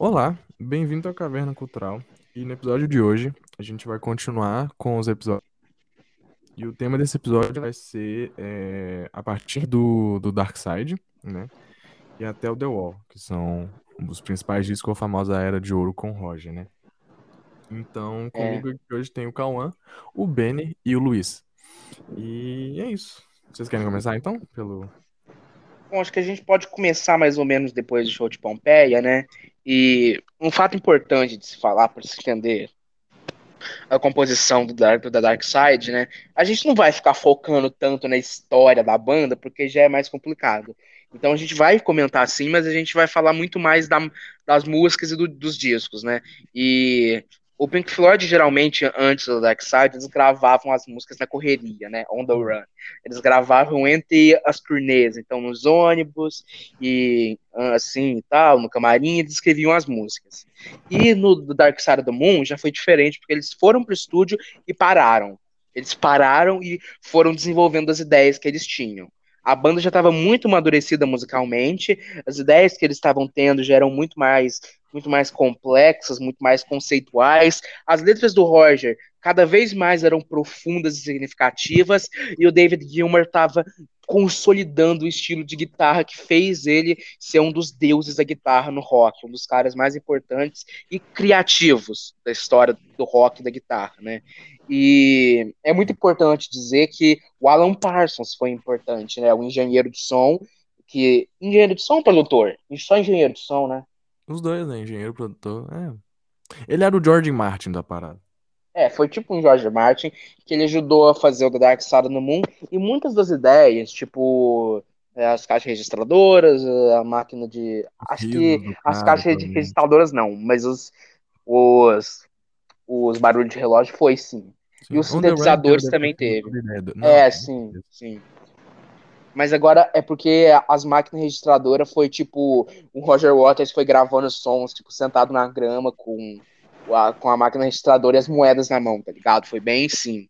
Olá, bem-vindo à Caverna Cultural. E no episódio de hoje, a gente vai continuar com os episódios. E o tema desse episódio vai ser é, a partir do, do Dark Side, né? E até o The Wall, que são os principais discos da famosa Era de Ouro com Roger, né? Então, comigo aqui hoje tem o Cauã, o Benny e o Luiz. E é isso. Vocês querem começar então? Pelo. Bom, acho que a gente pode começar mais ou menos depois do show de Pompeia, né? E um fato importante de se falar para se entender a composição do Dark, da Dark Side, né? A gente não vai ficar focando tanto na história da banda, porque já é mais complicado. Então a gente vai comentar sim, mas a gente vai falar muito mais da, das músicas e do, dos discos, né? E o Pink Floyd, geralmente, antes do Dark Side, eles gravavam as músicas na correria, né? On the run. Eles gravavam entre as turnês, então nos ônibus e assim e tal, no camarim, eles escreviam as músicas. E no Dark Side of the Moon já foi diferente, porque eles foram pro estúdio e pararam. Eles pararam e foram desenvolvendo as ideias que eles tinham. A banda já estava muito amadurecida musicalmente, as ideias que eles estavam tendo já eram muito mais muito mais complexas, muito mais conceituais. As letras do Roger cada vez mais eram profundas e significativas, e o David Gilmour estava consolidando o estilo de guitarra que fez ele ser um dos deuses da guitarra no rock, um dos caras mais importantes e criativos da história do rock e da guitarra, né? E é muito importante dizer que o Alan Parsons foi importante, né? O engenheiro de som, que engenheiro de som produtor? Só engenheiro de som, né? Os dois, né? Engenheiro, produtor. É. Ele era o George Martin da parada. É, foi tipo um George Martin que ele ajudou a fazer o The Dark Side no Moon e muitas das ideias, tipo é, as caixas registradoras, a máquina de. Acho que as caixas também. registradoras não, mas os, os, os barulhos de relógio foi sim. sim. E os sintetizadores também teve. É, sim, sim. Mas agora é porque as máquinas registradoras foi tipo. O Roger Waters foi gravando sons, tipo, sentado na grama com a, com a máquina registradora e as moedas na mão, tá ligado? Foi bem simples.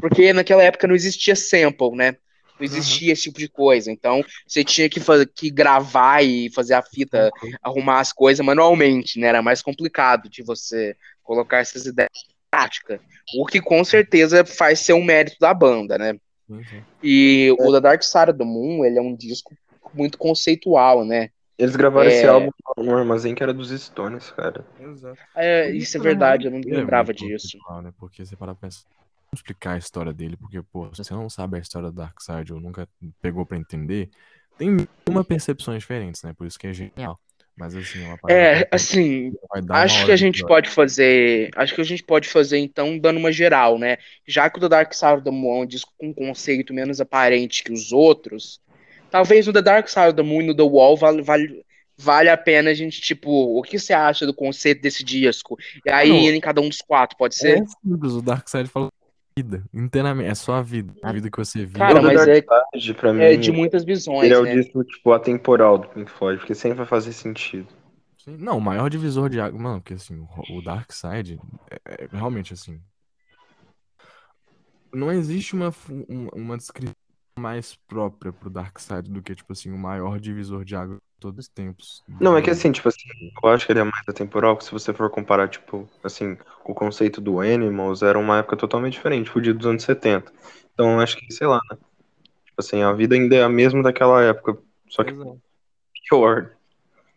Porque naquela época não existia sample, né? Não existia uhum. esse tipo de coisa. Então, você tinha que, fazer, que gravar e fazer a fita, uhum. arrumar as coisas manualmente, né? Era mais complicado de você colocar essas ideias em prática. O que com certeza faz ser um mérito da banda, né? Uhum. E é. o The Dark Side of the Moon, ele é um disco muito conceitual, né? Eles gravaram é... esse álbum no armazém que era dos Stones, cara. Exato. É, isso é verdade, eu não é lembrava disso. Né? Porque você para pensar explicar a história dele, porque, pô, se você não sabe a história do Darkseid ou nunca pegou para entender, tem uma percepções diferentes, né? Por isso que é genial. Mas assim, é uma É, assim, acho que a gente pode fazer. Acho que a gente pode fazer, então, dando uma geral, né? Já que o The Dark Side of the Moon é um disco com um conceito menos aparente que os outros, talvez no The Dark Side of the Moon e no The Wall vale, vale, vale a pena a gente, tipo, o que você acha do conceito desse disco? E aí, Não, em cada um dos quatro, pode ser? É simples, o Dark Side fala vida, inteiramente, é só a vida, a vida que você vive. Cara, mas é, pra mim, é de muitas visões, Ele é o né? disco, tipo, atemporal do Pink Floyd, porque sempre vai fazer sentido. Sim, não, o maior divisor de água, mano, porque assim, o Dark Side é, é realmente assim, não existe uma, uma descrição mais própria pro Dark Side do que, tipo assim, o maior divisor de água todos os tempos. Não, é que assim, tipo assim, eu acho que ele é mais atemporal, que se você for comparar, tipo, assim, o conceito do Animals, era uma época totalmente diferente, fugido dos anos 70. Então, acho que, sei lá, né? Tipo assim, a vida ainda é a mesma daquela época, só que Exato. pior,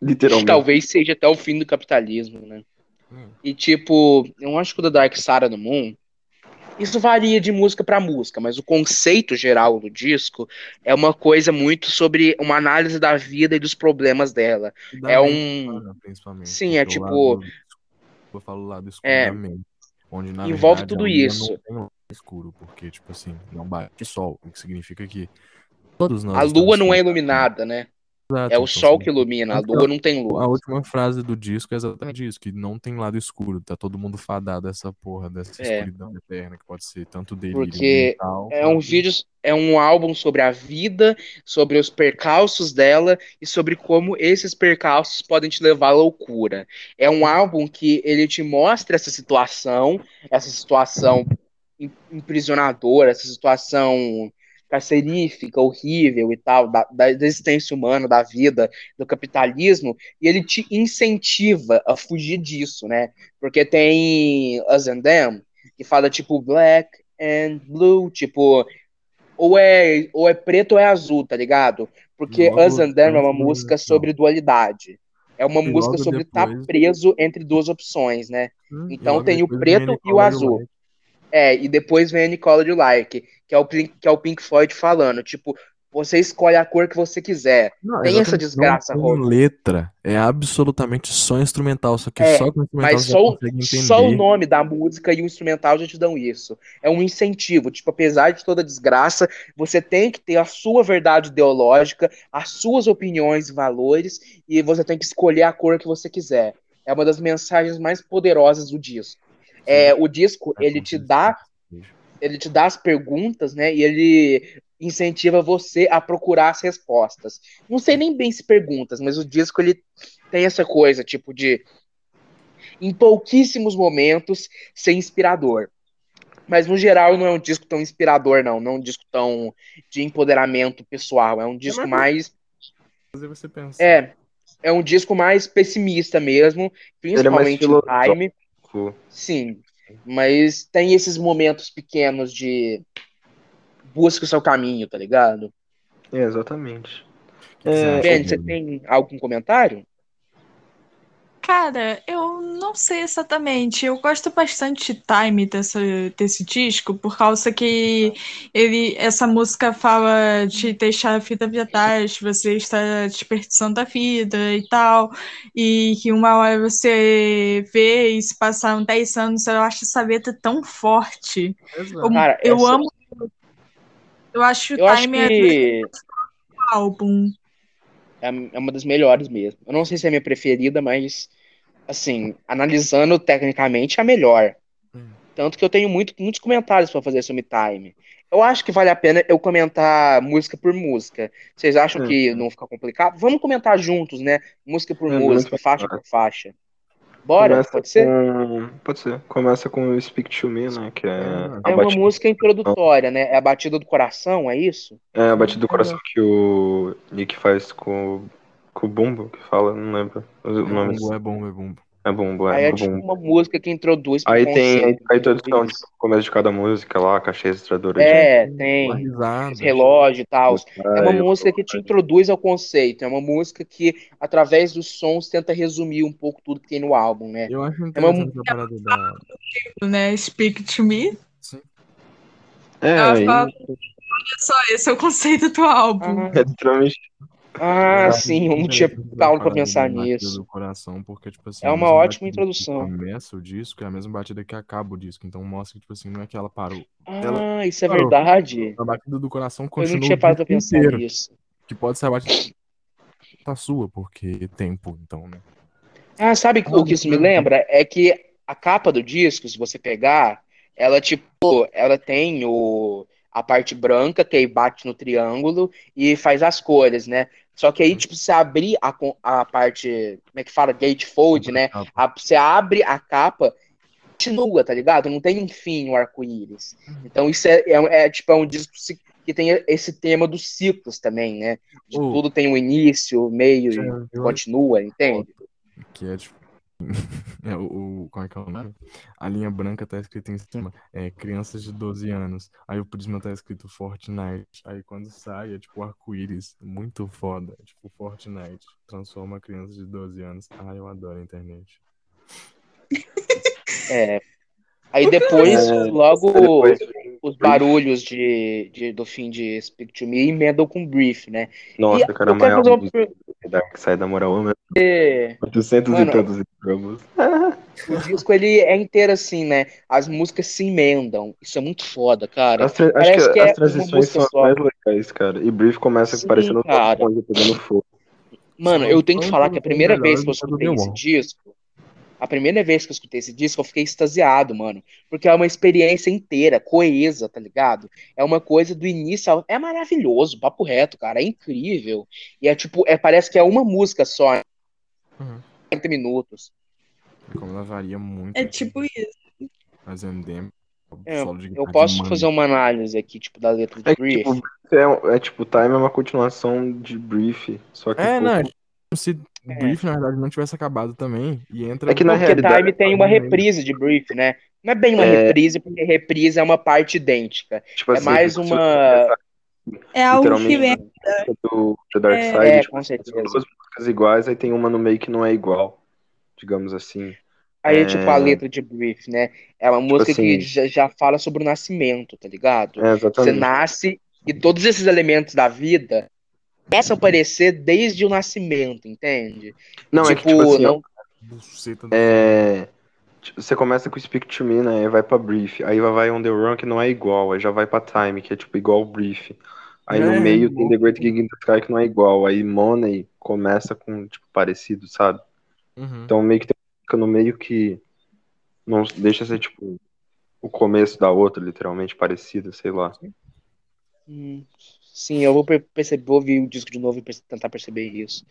literalmente. Talvez seja até o fim do capitalismo, né? Hum. E, tipo, eu acho que o The Dark of the Moon, isso varia de música para música, mas o conceito geral do disco é uma coisa muito sobre uma análise da vida e dos problemas dela. Da é um. Principalmente. Sim, é tipo. Lado, eu falo lá do escuro é, onde na envolve verdade, tudo isso. Não tem escuro, porque, tipo assim, não bate sol, o que significa que todos nós. A lua não é iluminada, né? Exato, é o então, sol que ilumina, a lua não tem luz. A última frase do disco é exatamente isso, que não tem lado escuro, tá todo mundo fadado essa porra dessa é. escuridão eterna, que pode ser tanto dele Porque mental, é um vídeo, é um álbum sobre a vida, sobre os percalços dela e sobre como esses percalços podem te levar à loucura. É um álbum que ele te mostra essa situação, essa situação imprisionadora, essa situação carcerífica, horrível e tal, da, da existência humana, da vida, do capitalismo, e ele te incentiva a fugir disso, né? Porque tem Us and Them, que fala tipo black and blue, tipo, ou é, ou é preto ou é azul, tá ligado? Porque Logo Us and Them é uma música sobre dualidade. É uma música sobre estar depois- preso entre duas opções, né? Hum, Então tem o preto e o azul. White. É, e depois vem a Nicole de Like, que é o Pink, que é o Pink Floyd falando, tipo, você escolhe a cor que você quiser. Não, Tem essa desgraça, não tem letra. É absolutamente só instrumental. Só que É, só com instrumental Mas só, só o nome da música e o instrumental já te dão isso. É um incentivo. Tipo, apesar de toda desgraça, você tem que ter a sua verdade ideológica, as suas opiniões e valores, e você tem que escolher a cor que você quiser. É uma das mensagens mais poderosas do disco. É, o disco, É, ele te dá ele te dá as perguntas, né? E ele incentiva você a procurar as respostas. Não sei nem bem se perguntas, mas o disco ele tem essa coisa, tipo de em pouquíssimos momentos ser inspirador. Mas no geral não é um disco tão inspirador, não. Não é um disco tão de empoderamento pessoal. É um disco mais. Fazer você pensar. É. É um disco mais pessimista mesmo, Ele é mais principalmente o Time. Tipo, Sim, mas tem esses momentos pequenos de busca o seu caminho, tá ligado? É, exatamente. É, Ben, você tem algum comentário? Cara, eu não sei exatamente. Eu gosto bastante de Time dessa, desse disco, por causa que ele, essa música fala de deixar a vida pra trás, você está desperdiçando a vida e tal, e que uma hora você vê e se passaram 10 anos, eu acho essa letra tão forte. Eu, Exato. Cara, eu essa- amo. Eu acho Eu acho Time é que do álbum. É é uma das melhores mesmo. Eu não sei se é a minha preferida, mas assim, analisando tecnicamente é a melhor. Hum. Tanto que eu tenho muito, muitos comentários pra fazer sobre Time. Eu acho que vale a pena eu comentar música por música. Vocês acham Hum. que não fica complicado? Vamos comentar juntos, né? Música por É, música, faixa por faixa. Bora? Começa Pode ser? com- Pode ser. Começa com o Speak to Me, né? Que é, É, a É uma batida, música introdutória, né? É a batida do coração, é isso? é a batida do coração que o Nick faz com, com o Bumbo, que fala, não lembro o nome. Bumbo, é bom, é bom. É Bumbo, Aí é, é é tipo uma música que introduz Aí tem a introdução, tipo, começo de cada música lá, caixa registradora É, Uma tem risada. relógio e tal. de É uma música que te introduz ao conceito. É uma música que, através dos sons, tenta resumir um pouco tudo que tem no álbum, né? Eu acho uma- interessante essa parada da. Né? Speak to me. Sim. É, Ela aí, fala, Olha só, esse é o conceito do álbum. Ah, é literalmente. Ah, Eu sim, eu não tinha calma pra pensar nisso. do coração, porque, tipo assim, É uma ótima introdução. começa o disco é a mesma batida que acaba o disco. Então mostra que, tipo assim, não é que ela parou. Ah, isso é parou. verdade. A batida do coração Eu continua não tinha parado pra pensar inteiro. nisso. Que pode ser a batida tá sua, porque tempo, então, né? Ah, sabe o que isso me lembra? É que a capa do disco, se você pegar, ela tipo, ela tem o a parte branca que aí bate no triângulo e faz as cores, né? Só que aí, tipo, se abrir a, a parte, como é que fala? Gatefold, né? A- você abre a capa, continua, tá ligado? Não tem um fim o arco-íris. Então isso é, é, é, tipo, é um disco que tem esse tema dos ciclos também, né? De Oh. tudo tem um início, meio e continua, entende? que é tipo. é, o, o- como é que é o nome? A linha branca tá escrita em cima, é crianças de 12 anos. Aí o prisma tá escrito Fortnite. Aí quando sai é tipo arco-íris. Muito foda. É tipo Fortnite. Transforma crianças de 12 anos. Ah, eu adoro a internet. É. Aí depois, É, logo depois os barulhos de, de- do fim de Speak to Me emendam com Brief, né? Nossa, e cara, eu quero maior fazer uma Dark Side, na moral, né? pergunta. 800 Mano, e tantos gramas. O disco ele é inteiro assim, né? As músicas se emendam. Isso é muito foda, cara. As tra- Acho que, que é as uma transições são só. mais legais, cara. E Brief começa Sim, parecendo um pegando fogo. Mano, eu tenho que falar que a primeira vez que eu que escutei esse disco, a primeira vez que eu escutei esse disco, eu fiquei extasiado, mano. Porque é uma experiência inteira, coesa, tá ligado? É uma coisa do início ao... É maravilhoso, papo reto, cara. É incrível. E é tipo, é, parece que é uma música só, Uhum. 40 minutos. Como ela varia muito. É assim, tipo isso. Mas Endem É, eu posso fazer uma análise aqui, tipo, da letra de É Brief. tipo, é, é tipo, Time é uma continuação de Brief, só que É, um não, pouco- como se É. Brief, na verdade, não tivesse acabado também. E entra. É que na Porque realidade- Time tem uma reprise de Brief, né? Não é bem uma É. reprise, porque reprise é uma parte idêntica. tipo É assim, mais você uma. É algo que vem. do, do Dark É, Side, é, tipo, com são certeza. duas músicas iguais, aí tem uma no meio que não é igual, digamos assim. Aí, É. tipo, a letra de Brief, né? É uma música que assim- já, já fala sobre o nascimento, tá ligado? É, Você exatamente. nasce e todos esses elementos da vida começam a aparecer desde o nascimento, entende? Não, é que tipo assim, ó, não... Do- é, tipo, você começa com Speak to Me, né, aí vai pra Brief, aí vai On The Run, que não é igual, aí já vai pra Time, que é tipo igual Brief. Aí É, no meio tem louco. The Great Gig in the Sky, que não é igual, aí Money começa com, tipo, parecido, sabe? Uhum. Então meio que tem música no meio que não deixa ser, tipo, o começo da outra, literalmente, parecida, sei lá. Hum, Sim, eu vou per- perceber, vou ouvir o disco de novo e tentar perceber isso.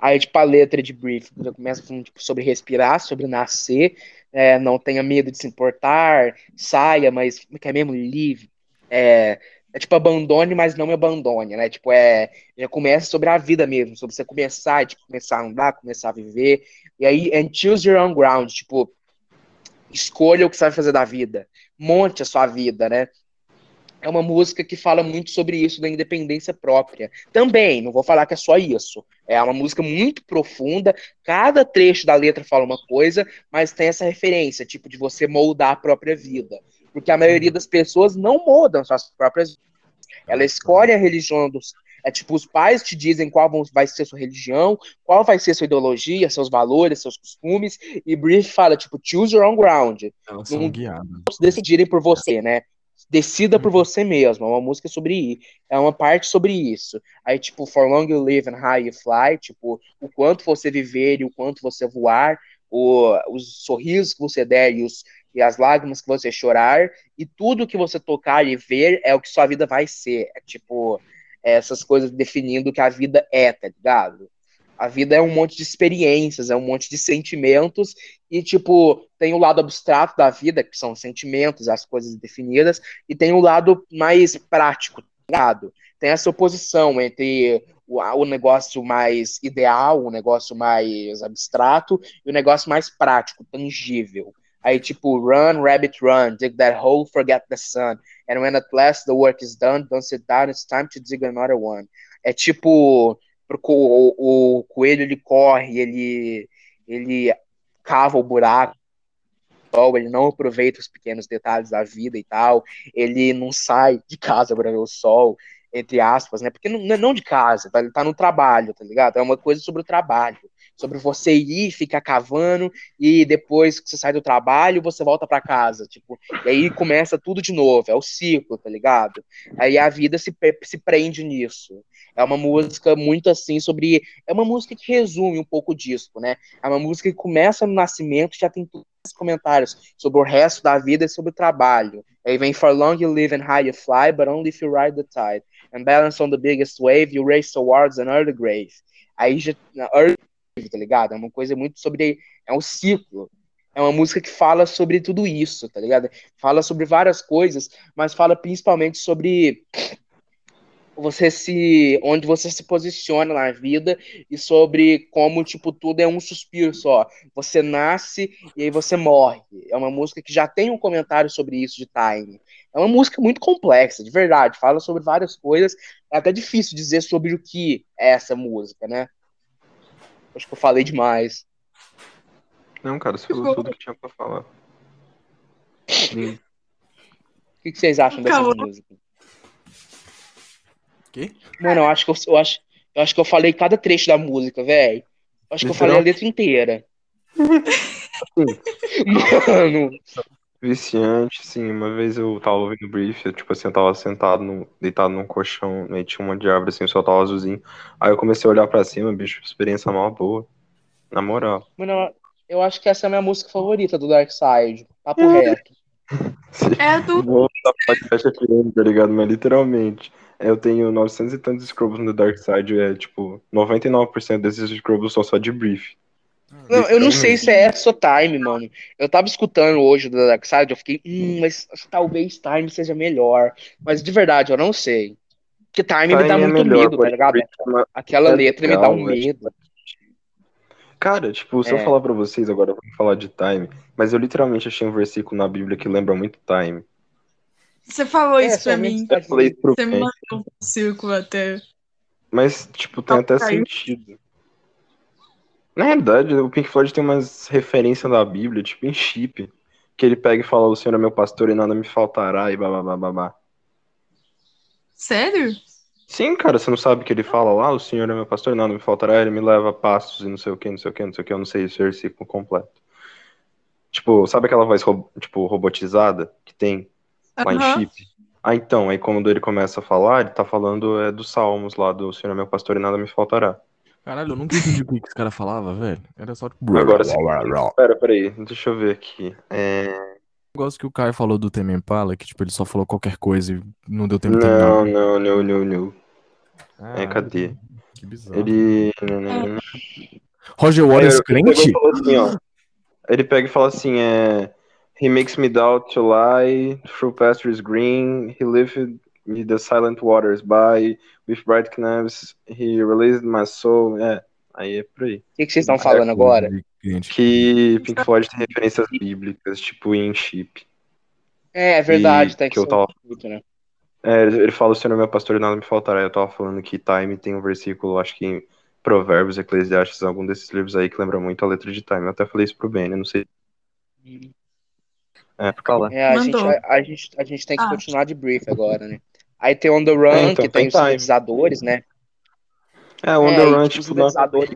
Aí, tipo, a letra de Brief já começa falando tipo, sobre respirar, sobre nascer, é, não tenha medo de se importar, saia, mas como é que é mesmo? Live. É, é tipo, abandone, mas não me abandone, né? Tipo, é, já começa sobre a vida mesmo, sobre você começar, tipo, começar a andar, começar a viver. E aí, and choose your own ground, tipo, escolha o que você vai fazer da vida, monte a sua vida, né? É uma música que fala muito sobre isso da independência própria. Também, não vou falar que é só isso. É uma música muito profunda, cada trecho da letra fala uma coisa, mas tem essa referência, tipo, de você moldar a própria vida. Porque a maioria das pessoas não moldam suas próprias vidas. Ela escolhe a religião dos. É tipo, os pais te dizem qual vai ser sua religião, qual vai ser sua ideologia, seus valores, seus costumes, e Brief fala, tipo, choose your own ground Elas são não- guiadas. decidirem por você, né? Decida por você mesmo. É uma música sobre é uma parte sobre isso. Aí tipo For Long You Live and High You Fly, tipo o quanto você viver e o quanto você voar, o, os sorrisos que você der e, os, e as lágrimas que você chorar e tudo que você tocar e ver é o que sua vida vai ser. É tipo essas coisas definindo o que a vida é, tá ligado? A vida é um monte de experiências, é um monte de sentimentos e, tipo, tem o lado abstrato da vida, que são os sentimentos, as coisas definidas, e tem o lado mais prático, ligado? Tem essa oposição entre o, o negócio mais ideal, o negócio mais abstrato, e o negócio mais prático, tangível. Aí, tipo, run, rabbit, run, dig that hole, forget the sun. And when at last the work is done, don't sit down, it's time to dig another one. É tipo, porque o, o, o coelho ele corre, ele, ele cava o buraco, ele não aproveita os pequenos detalhes da vida e tal, ele não sai de casa para ver o sol, entre aspas, né? Porque não, não de casa, tá? ele tá no trabalho, tá ligado? É uma coisa sobre o trabalho, sobre você ir, ficar cavando e depois que você sai do trabalho, você volta para casa, tipo, e aí começa tudo de novo, é o ciclo, tá ligado? Aí a vida se, se prende nisso. É uma música muito assim sobre. É uma música que resume um pouco disso, né? É uma música que começa no nascimento já tem todos os comentários sobre o resto da vida e sobre o trabalho. Aí vem For long you live and high you fly, but only if you ride the tide. And balance on the biggest wave, you race towards an early grave. Aí já. Early tá ligado? É uma coisa muito sobre. É um ciclo. É uma música que fala sobre tudo isso, tá ligado? Fala sobre várias coisas, mas fala principalmente sobre você se onde você se posiciona na vida e sobre como tipo tudo é um suspiro só. Você nasce e aí você morre. É uma música que já tem um comentário sobre isso de Time. É uma música muito complexa, de verdade. Fala sobre várias coisas. É até difícil dizer sobre o que é essa música, né? Acho que eu falei demais. Não, cara, você falou tudo que tinha pra falar. O que, que vocês acham dessa Calma. música? Quê? Mano, eu acho que eu, eu acho, eu acho que eu falei cada trecho da música, velho. Acho que eu falei a letra inteira. Mano, Viciante, sim. Uma vez eu tava ouvindo brief, eu, tipo assim, eu tava sentado, no, deitado num colchão, aí tinha uma de árvore assim, o sol tava azulzinho. Aí eu comecei a olhar pra cima, bicho, experiência mal boa. Na moral. mano, eu acho que essa é a minha música favorita do Dark Side. Papo reto. É do. Vou dar podcast FM, tá ligado? Mas literalmente. Eu tenho 900 e tantos scrubs no Dark Side, é tipo, 99% desses scrubs são só de brief. Não, eu não sei se é Exotime, mano. Eu tava escutando hoje do Dark Side, eu fiquei, hum, mas talvez Time seja melhor. Mas de verdade, eu não sei. Porque Time, me dá Time é muito melhor, medo, tá ligado? mas- Aquela é letra me dá legal, um medo. Cara, tipo, se eu É. falar pra vocês agora, eu vou falar de time, mas eu literalmente achei um versículo na Bíblia que lembra muito time. Você falou É, isso pra mim. Eu falei isso pro Você mandou um círculo até. mas, tipo, tem Ah, até caiu. sentido. Na realidade, o Pink Floyd tem umas referências da Bíblia, tipo em chip, que ele pega e fala, o Senhor é meu pastor e nada me faltará, e babá, babá. Sério? Sim, cara, você não sabe o que ele fala lá? O Senhor é meu pastor e nada me faltará, ele me leva a pastos e não sei o que, não sei o que, não sei o que, eu não sei esse versículo completo. Tipo, sabe aquela voz, tipo, robotizada que tem lá em Aham. chip? Ah, então, aí quando ele começa a falar, ele tá falando é, dos Salmos lá, do Senhor é meu pastor e nada me faltará. Caralho, eu nunca entendi o que que esse cara falava, velho. Era só tipo. Agora sim. Pera, peraí, deixa eu ver aqui. É... O negócio que o Caio falou do Tame Impala, que tipo, ele só falou qualquer coisa e não deu tempo de terminar. Não, não, não, não, não. Ah, É, cadê? Que bizarro. Ele. Roger Waters ele pegou crente? e falou assim. Ele pega e fala assim, é... He makes me doubt to lie, through pastures green, he lifted me the silent waters by, with bright canals, he released my soul. É, aí é por aí. O que, que vocês estão falando agora? Crente. Que Pink Floyd tem referências bíblicas, tipo em chip. É, é verdade, E tá que eu tava- muito, né? É, ele fala, o Senhor é meu pastor e nada me faltará. Eu tava falando que Time tem um versículo, acho que em Provérbios, Eclesiastes, algum desses livros aí que lembra muito a letra de Time. Eu até falei isso pro Ben, né? Não sei. É, fala. É, a gente, Mandou. a, a gente, a gente tem que Ah. continuar de brief agora, né? Aí tem On The Run, É, então, que tem tem os sintetizadores, né? É, o É, The e, Run, tipo, tipo, uma sintetizadores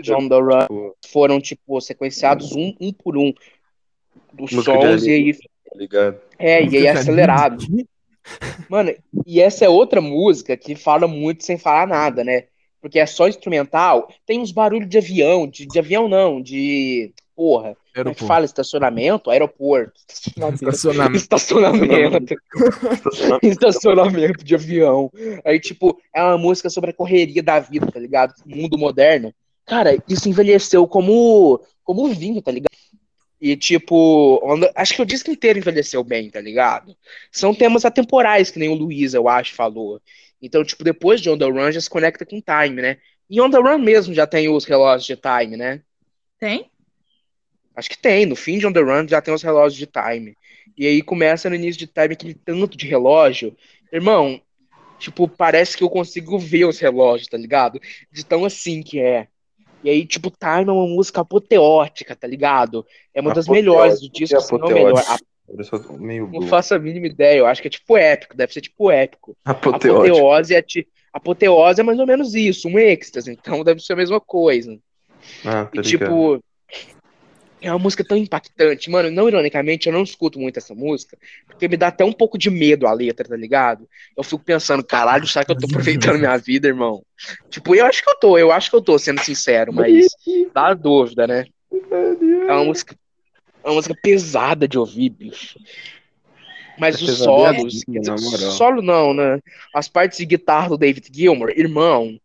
de On The Run tipo, foram, tipo, sequenciados um, um por um dos Música sons e aí, tá ligado? é, e aí acelerado. acelerado. Mano, e essa é outra música que fala muito sem falar nada, né? Porque é só instrumental, tem uns barulhos de avião, de, de avião não, de. Porra, como é que fala? Estacionamento? Aeroporto. Estacionamento. Estacionamento. Estacionamento de avião. Aí, tipo, é uma música sobre a correria da vida, tá ligado? Mundo moderno. Cara, isso envelheceu como, como vinho, tá ligado? E, tipo, onda- acho que o disco inteiro envelheceu bem, tá ligado? São temas atemporais, que nem o Luiz, eu acho, falou. Então, tipo, depois de On The Run já se conecta com Time, né? E On The Run mesmo já tem os relógios de Time, né? Tem? Acho que tem, no fim de On The Run já tem os relógios de time. E aí começa no início de time aquele tanto de relógio. Irmão, tipo, parece que eu consigo ver os relógios, tá ligado? De tão assim que é. E aí, tipo, Time é uma música apoteótica, tá ligado? É uma das melhores do disco, é se não a melhor. meio Não faço a mínima ideia, eu acho que é tipo épico, deve ser tipo épico. Apoteótico. Apoteose é, ti- apoteose é mais ou menos isso, um êxtase, então deve ser a mesma coisa. Ah, tá E, tipo, é uma música tão impactante. Mano, não ironicamente, eu não escuto muito essa música, porque me dá até um pouco de medo a letra, tá ligado? Eu fico pensando, caralho, será que eu tô aproveitando minha vida, irmão? Tipo, eu acho que eu tô, eu acho que eu tô, sendo sincero, mas dá dúvida, né? É uma música, é uma música pesada de ouvir, bicho. Mas É os pesadinha, solos, solo não, né? As partes de guitarra do David Gilmour, irmão,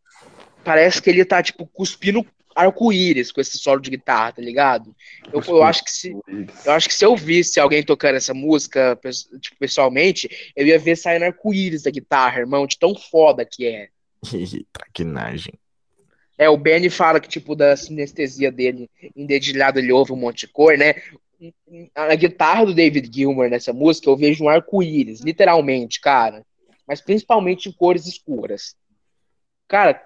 parece que ele tá, tipo, cuspindo arco-íris com esse solo de guitarra, tá ligado? Eu, eu acho que se, eu acho que se eu visse alguém tocando essa música, tipo, pessoalmente, eu ia ver saindo arco-íris da guitarra, irmão, de tão foda que é. Traquinagem. É, o Benny fala que, tipo, da sinestesia dele, em dedilhado, ele ouve um monte de cor, né? A guitarra do David Gilmour nessa música, eu vejo um arco-íris, literalmente, cara. Mas principalmente em cores escuras. Cara,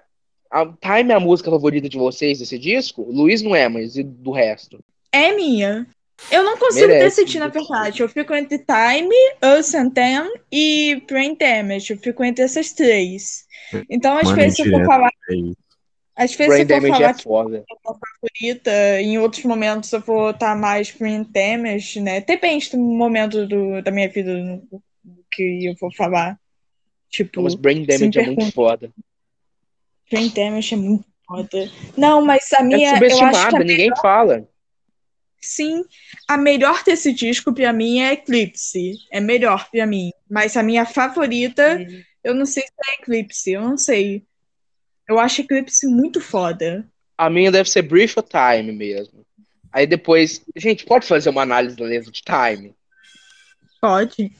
a Time é a música favorita de vocês desse disco? Luiz não é, mas e do resto? É minha. Eu não consigo Merece. decidir, na verdade. Eu fico entre Time, Us and Them e Brain Damage. Eu fico entre essas três. Então, às Mano, vezes, se eu for falar, É às vezes, se Brain eu for falar é que foda. favorita, em outros momentos eu vou estar mais Brain Damage, né? Depende do momento do, da minha vida no, do que eu vou falar. Tipo, Mas Brain Damage é muito foda. Brain Damage é muito foda. Não, mas a É minha, eu acho que subestimada, ninguém fala. Sim, a melhor desse disco pra mim é Eclipse. É melhor pra mim. Mas a minha favorita, eu não sei se é Eclipse, eu não sei. Eu acho Eclipse muito foda. A minha deve ser Brief of Time mesmo. Aí depois. Gente, pode fazer uma análise da letra de Time? Pode.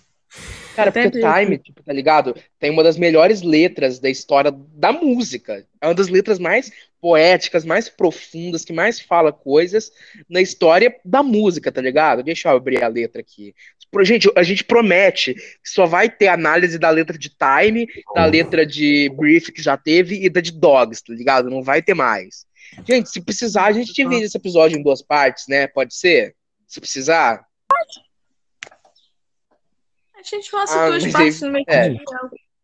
Cara, Até porque mesmo. Time, tipo, tá ligado? Tem uma das melhores letras da história da música. É uma das letras mais poéticas, mais profundas, que mais fala coisas na história da música, tá ligado? Deixa eu abrir a letra aqui. Gente, a gente promete que só vai ter análise da letra de Time, da letra de Brief que já teve e da de Dogs, tá ligado? Não vai ter mais. Gente, se precisar, a gente divide esse episódio em duas partes, né? Pode ser? Se precisar. A gente faça Ah, duas partes aí- no meio é. do dia,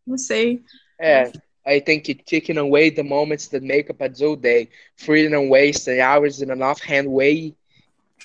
Não sei. É, I think it taking away the moments that make up a dull day, freeing and wasting hours in an offhand way.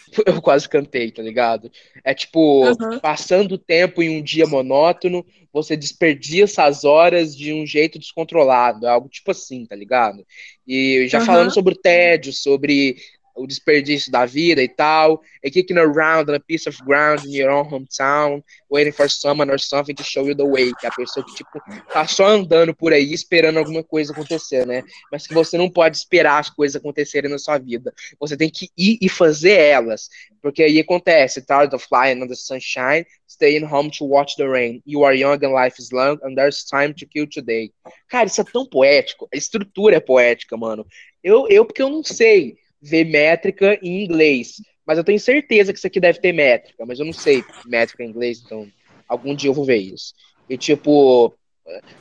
Eu quase cantei, tá ligado? É tipo, Aham. passando o tempo em um dia monótono, você desperdiça as horas de um jeito descontrolado, é algo tipo assim, tá ligado? E já Aham. falando sobre o tédio, sobre o desperdício da vida e tal, e kicking around on a piece of ground in your own hometown, waiting for someone or something to show you the way, que é a pessoa que, tipo, tá só andando por aí esperando alguma coisa acontecer, né? Mas que você não pode esperar as coisas acontecerem na sua vida. Você tem que ir e fazer elas. Porque aí acontece, tired of flying on the sunshine, staying home to watch the rain. You are young and life is long, and there's time to kill today. Cara, isso é tão poético. A estrutura é poética, mano. Eu, eu porque eu não sei ver métrica em inglês. Mas eu tenho certeza que isso aqui deve ter métrica. Mas eu não sei métrica em inglês, então algum dia eu vou ver isso. E tipo,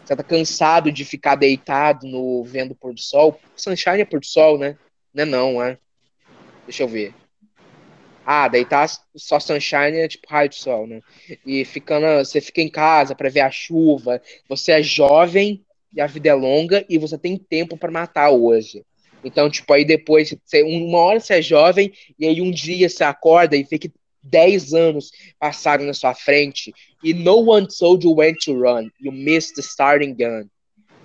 você tá cansado de ficar deitado no vendo pôr do sol? Sunshine é pôr do sol, né? Não é não, é? Deixa eu ver. Ah, deitar só sunshine é tipo raio de sol, né? E ficando, você fica em casa pra ver a chuva. Você é jovem e a vida é longa e você tem tempo pra matar hoje. Então, tipo, aí depois, você, uma hora você é jovem e aí um dia você acorda e vê que 10 anos passaram na sua frente e no one told you when to run. You missed the starting gun.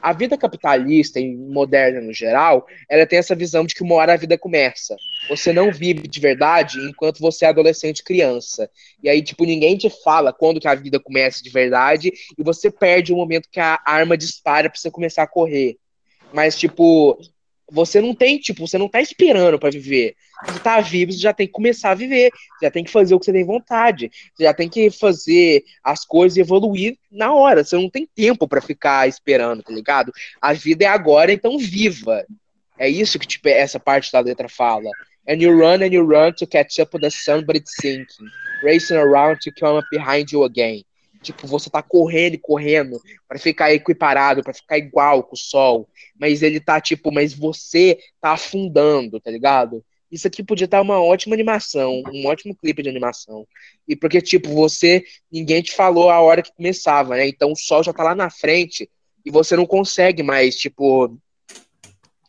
A vida capitalista e moderna no geral, ela tem essa visão de que uma hora a vida começa. Você não vive de verdade enquanto você é adolescente criança. E aí, tipo, ninguém te fala quando que a vida começa de verdade e você perde o momento que a arma dispara pra você começar a correr. Mas, tipo, você não tem, tipo, você não tá esperando pra viver. Você tá vivo, você já tem que começar a viver. Já tem que fazer o que você tem vontade. Você já tem que fazer as coisas evoluir na hora. Você não tem tempo pra ficar esperando, tá ligado? A vida é agora, então viva. É isso que, tipo, essa parte da letra fala. And you run and you run to catch up with the sun, but it's sinking. Racing around to come up behind you again. Tipo, você tá correndo e correndo pra ficar equiparado, pra ficar igual com o sol. Mas ele tá, tipo, mas você tá afundando, tá ligado? Isso aqui podia estar uma ótima animação, um ótimo clipe de animação. E porque, tipo, você, ninguém te falou a hora que começava, né? Então o sol já tá lá na frente e você não consegue mais, tipo,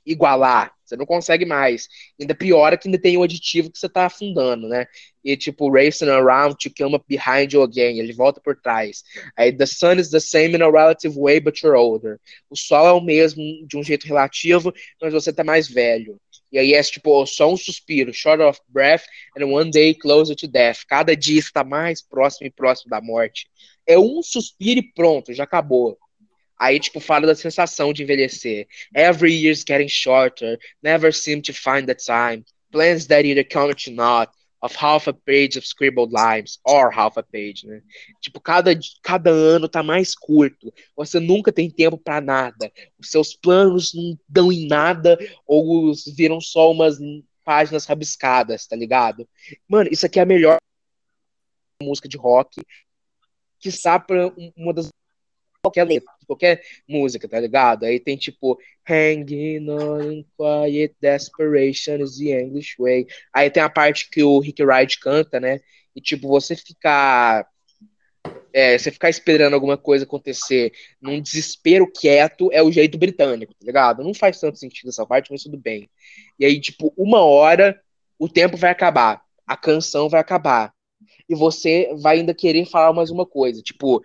igualar. Você não consegue mais. Ainda piora que ainda tem o aditivo que você tá afundando, né? E tipo, racing around to come up behind you again. Ele volta por trás. Aí, the sun is the same in a relative way, but you're older. O sol é o mesmo de um jeito relativo, mas você tá mais velho. E aí é tipo, só um suspiro, short of breath, and one day closer to death. Cada dia está mais próximo e próximo da morte. É um suspiro e pronto, já acabou. Aí, tipo, fala da sensação de envelhecer. Every year's getting shorter, never seem to find the time. Plans that either come to not, of half a page of scribbled lines, or half a page, né? Tipo, cada, cada ano tá mais curto. Você nunca tem tempo pra nada. Os seus planos não dão em nada, ou viram só umas páginas rabiscadas, tá ligado? Mano, isso aqui é a melhor música de rock que um- uma das qualquer letra, qualquer música, tá ligado? Aí tem tipo Hanging on in quiet desperation is the English way. Aí tem a parte que o Rick Wright canta, né? E tipo, você ficar é, você ficar esperando alguma coisa acontecer num desespero quieto é o jeito britânico, tá ligado? Não faz tanto sentido essa parte, mas tudo bem. E aí, tipo, uma hora o tempo vai acabar, a canção vai acabar. E você vai ainda querer falar mais uma coisa, tipo,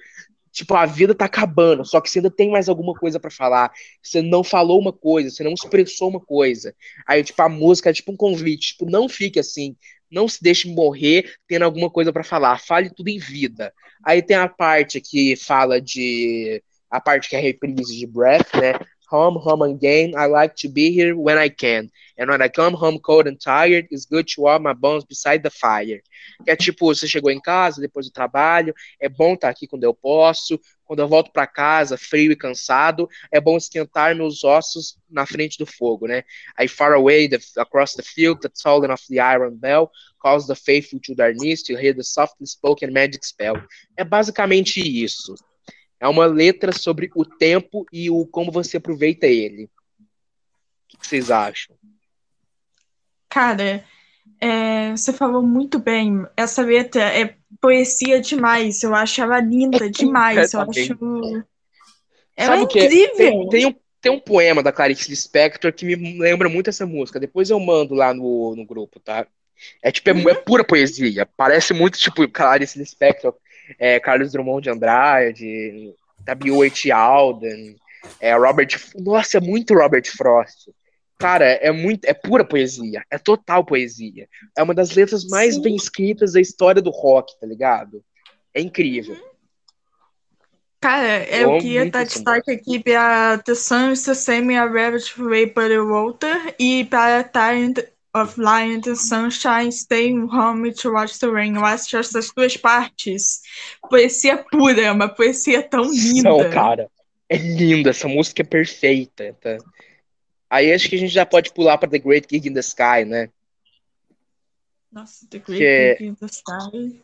tipo, a vida tá acabando, só que você ainda tem mais alguma coisa pra falar. Você não falou uma coisa, você não expressou uma coisa. Aí, tipo, a música é tipo um convite, tipo, não fique assim, não se deixe morrer tendo alguma coisa pra falar, fale tudo em vida. Aí tem a parte que fala de a parte que é reprise de Breath, né? Home, home again. I like to be here when I can. And when I come home cold and tired, it's good to warm my bones beside the fire. Que é tipo, você chegou em casa depois do trabalho, é bom estar aqui quando eu posso. Quando eu volto para casa, frio e cansado, é bom esquentar meus ossos na frente do fogo, né? I far away the, across the field, the tolling of the iron bell calls the faithful to their knees to hear the softly spoken magic spell. É basicamente isso. É uma letra sobre o tempo e o como você aproveita ele. O que vocês acham? Cara, é, você falou muito bem. Essa letra é poesia demais. Eu acho ela linda demais. Eu acho. Ela Sabe é é? incrível. Tem, tem um, tem um poema da Clarice Lispector que me lembra muito essa música. Depois eu mando lá no, no grupo, tá? É tipo, é, é pura poesia. Parece muito tipo Clarice Lispector, é, Carlos Drummond de Andrade, W.H. Alden, é, Robert. Nossa, é muito Robert Frost. Cara, é muito, é pura poesia, é total poesia. É uma das letras mais Sim. bem escritas da história do rock, tá ligado? É incrível. Cara, Eu amo queria dar destaque aqui para The Sun the Same a Rabbit Way by the Water e para Tired of Lying the Sunshine Staying Home to Watch the Rain. Eu acho que essas duas partes, poesia pura, é uma poesia tão linda. São, cara. É linda, essa música é perfeita, tá? Aí acho que a gente já pode pular pra The Great Gig in the Sky, né? Nossa, The Que- Great Gig in the Sky.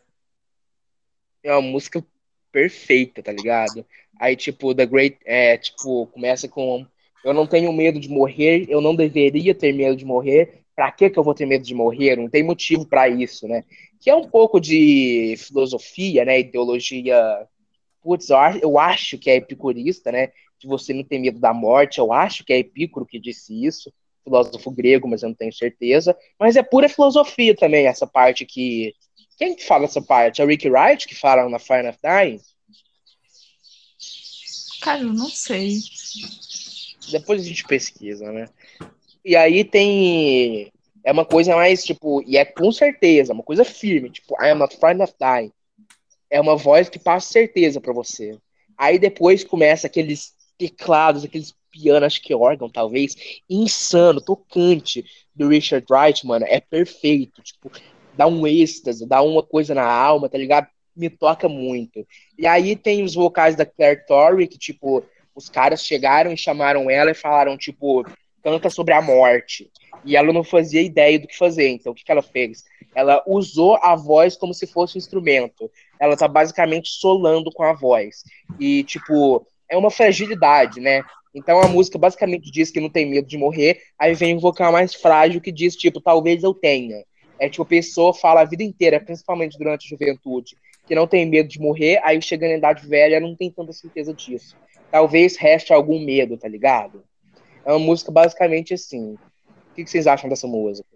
É uma música perfeita, tá ligado? Aí, tipo, The Great, é, tipo, começa com Eu não tenho medo de morrer, eu não deveria ter medo de morrer. Pra que que eu vou ter medo de morrer? Não tem motivo pra isso, né? Que é um pouco de filosofia, né? Ideologia. Putz, eu acho, eu acho que é epicurista, né? De você não ter medo da morte. Eu acho que é Epicuro que disse isso, filósofo grego, mas eu não tenho certeza. Mas é pura filosofia também, essa parte que. Quem que fala essa parte? É o Rick Wright que fala na Fire of Dying? Cara, eu não sei. Depois a gente pesquisa, né? E aí tem. É uma coisa mais, tipo, e é com certeza, uma coisa firme, tipo, I am not frightened of dying. É uma voz que passa certeza pra você. Aí depois começa aqueles teclados, aqueles pianos, acho que órgão, talvez, insano, tocante do Richard Wright, mano, é perfeito. Tipo, dá um êxtase, dá uma coisa na alma, tá ligado? Me toca muito. E aí tem os vocais da Claire Torrey, que, tipo, os caras chegaram e chamaram ela e falaram, tipo, canta sobre a morte. E ela não fazia ideia do que fazer. Então, o que, que ela fez? Ela usou a voz como se fosse um instrumento. Ela tá basicamente solando com a voz. E, tipo, é uma fragilidade, né? Então a música basicamente diz que não tem medo de morrer. Aí vem um vocal mais frágil que diz, tipo, talvez eu tenha. É tipo, a pessoa fala a vida inteira, principalmente durante a juventude, que não tem medo de morrer. Aí chega na idade velha, não tem tanta certeza disso. Talvez reste algum medo, tá ligado? É uma música basicamente assim. O que, vocês acham dessa música?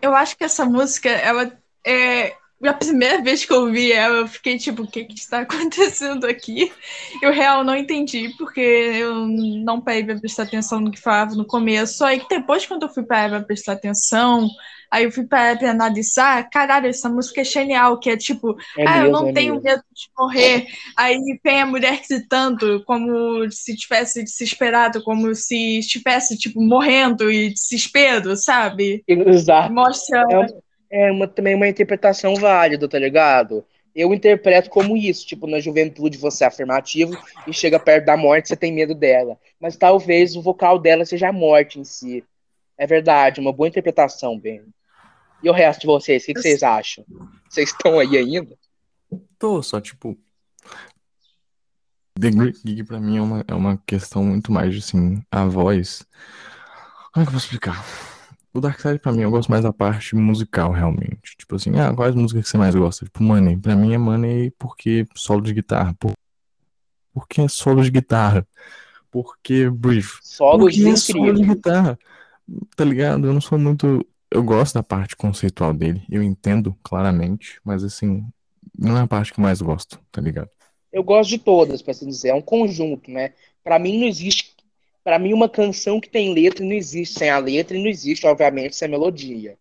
Eu acho que essa música, ela é. A primeira vez que eu ouvi ela, eu fiquei tipo, o que, que está acontecendo aqui? Eu real não entendi, porque eu não parei pra prestar atenção no que falava no começo. Aí depois, quando eu fui parar pra prestar atenção, aí eu fui parar pra analisar, caralho, essa música é genial, que é tipo, É ah, eu não é tenho medo de morrer. Aí vem a mulher gritando, como se tivesse desesperado, como se estivesse, tipo, morrendo e desespero, sabe? Exato. Mostra. É uma, também uma interpretação válida, tá ligado? Eu interpreto como isso, tipo, na juventude você é afirmativo e chega perto da morte você tem medo dela. Mas talvez o vocal dela seja a morte em si. É verdade, uma boa interpretação, Ben. E o resto de vocês, o que, que vocês acham? Vocês estão aí ainda? Tô, só tipo. The Great Gig pra mim é uma, é uma questão muito mais de assim, a voz. Como é que eu vou explicar? O Dark Side pra mim eu gosto mais da parte musical, realmente. Tipo assim, ah, quais músicas que você mais gosta? Tipo, Money. Pra mim é Money porque solo de guitarra. Por... Porque é solo de guitarra. Porque Brief. Solos Porque é solo de guitarra. Tá ligado? Eu não sou muito. Eu gosto da parte conceitual dele. Eu entendo claramente. Mas assim, não é a parte que eu mais gosto, tá ligado? Eu gosto de todas, pra assim dizer. É um conjunto, né? Pra mim não existe. Pra mim, uma canção que tem letra não existe sem a letra e não existe, obviamente, sem a melodia.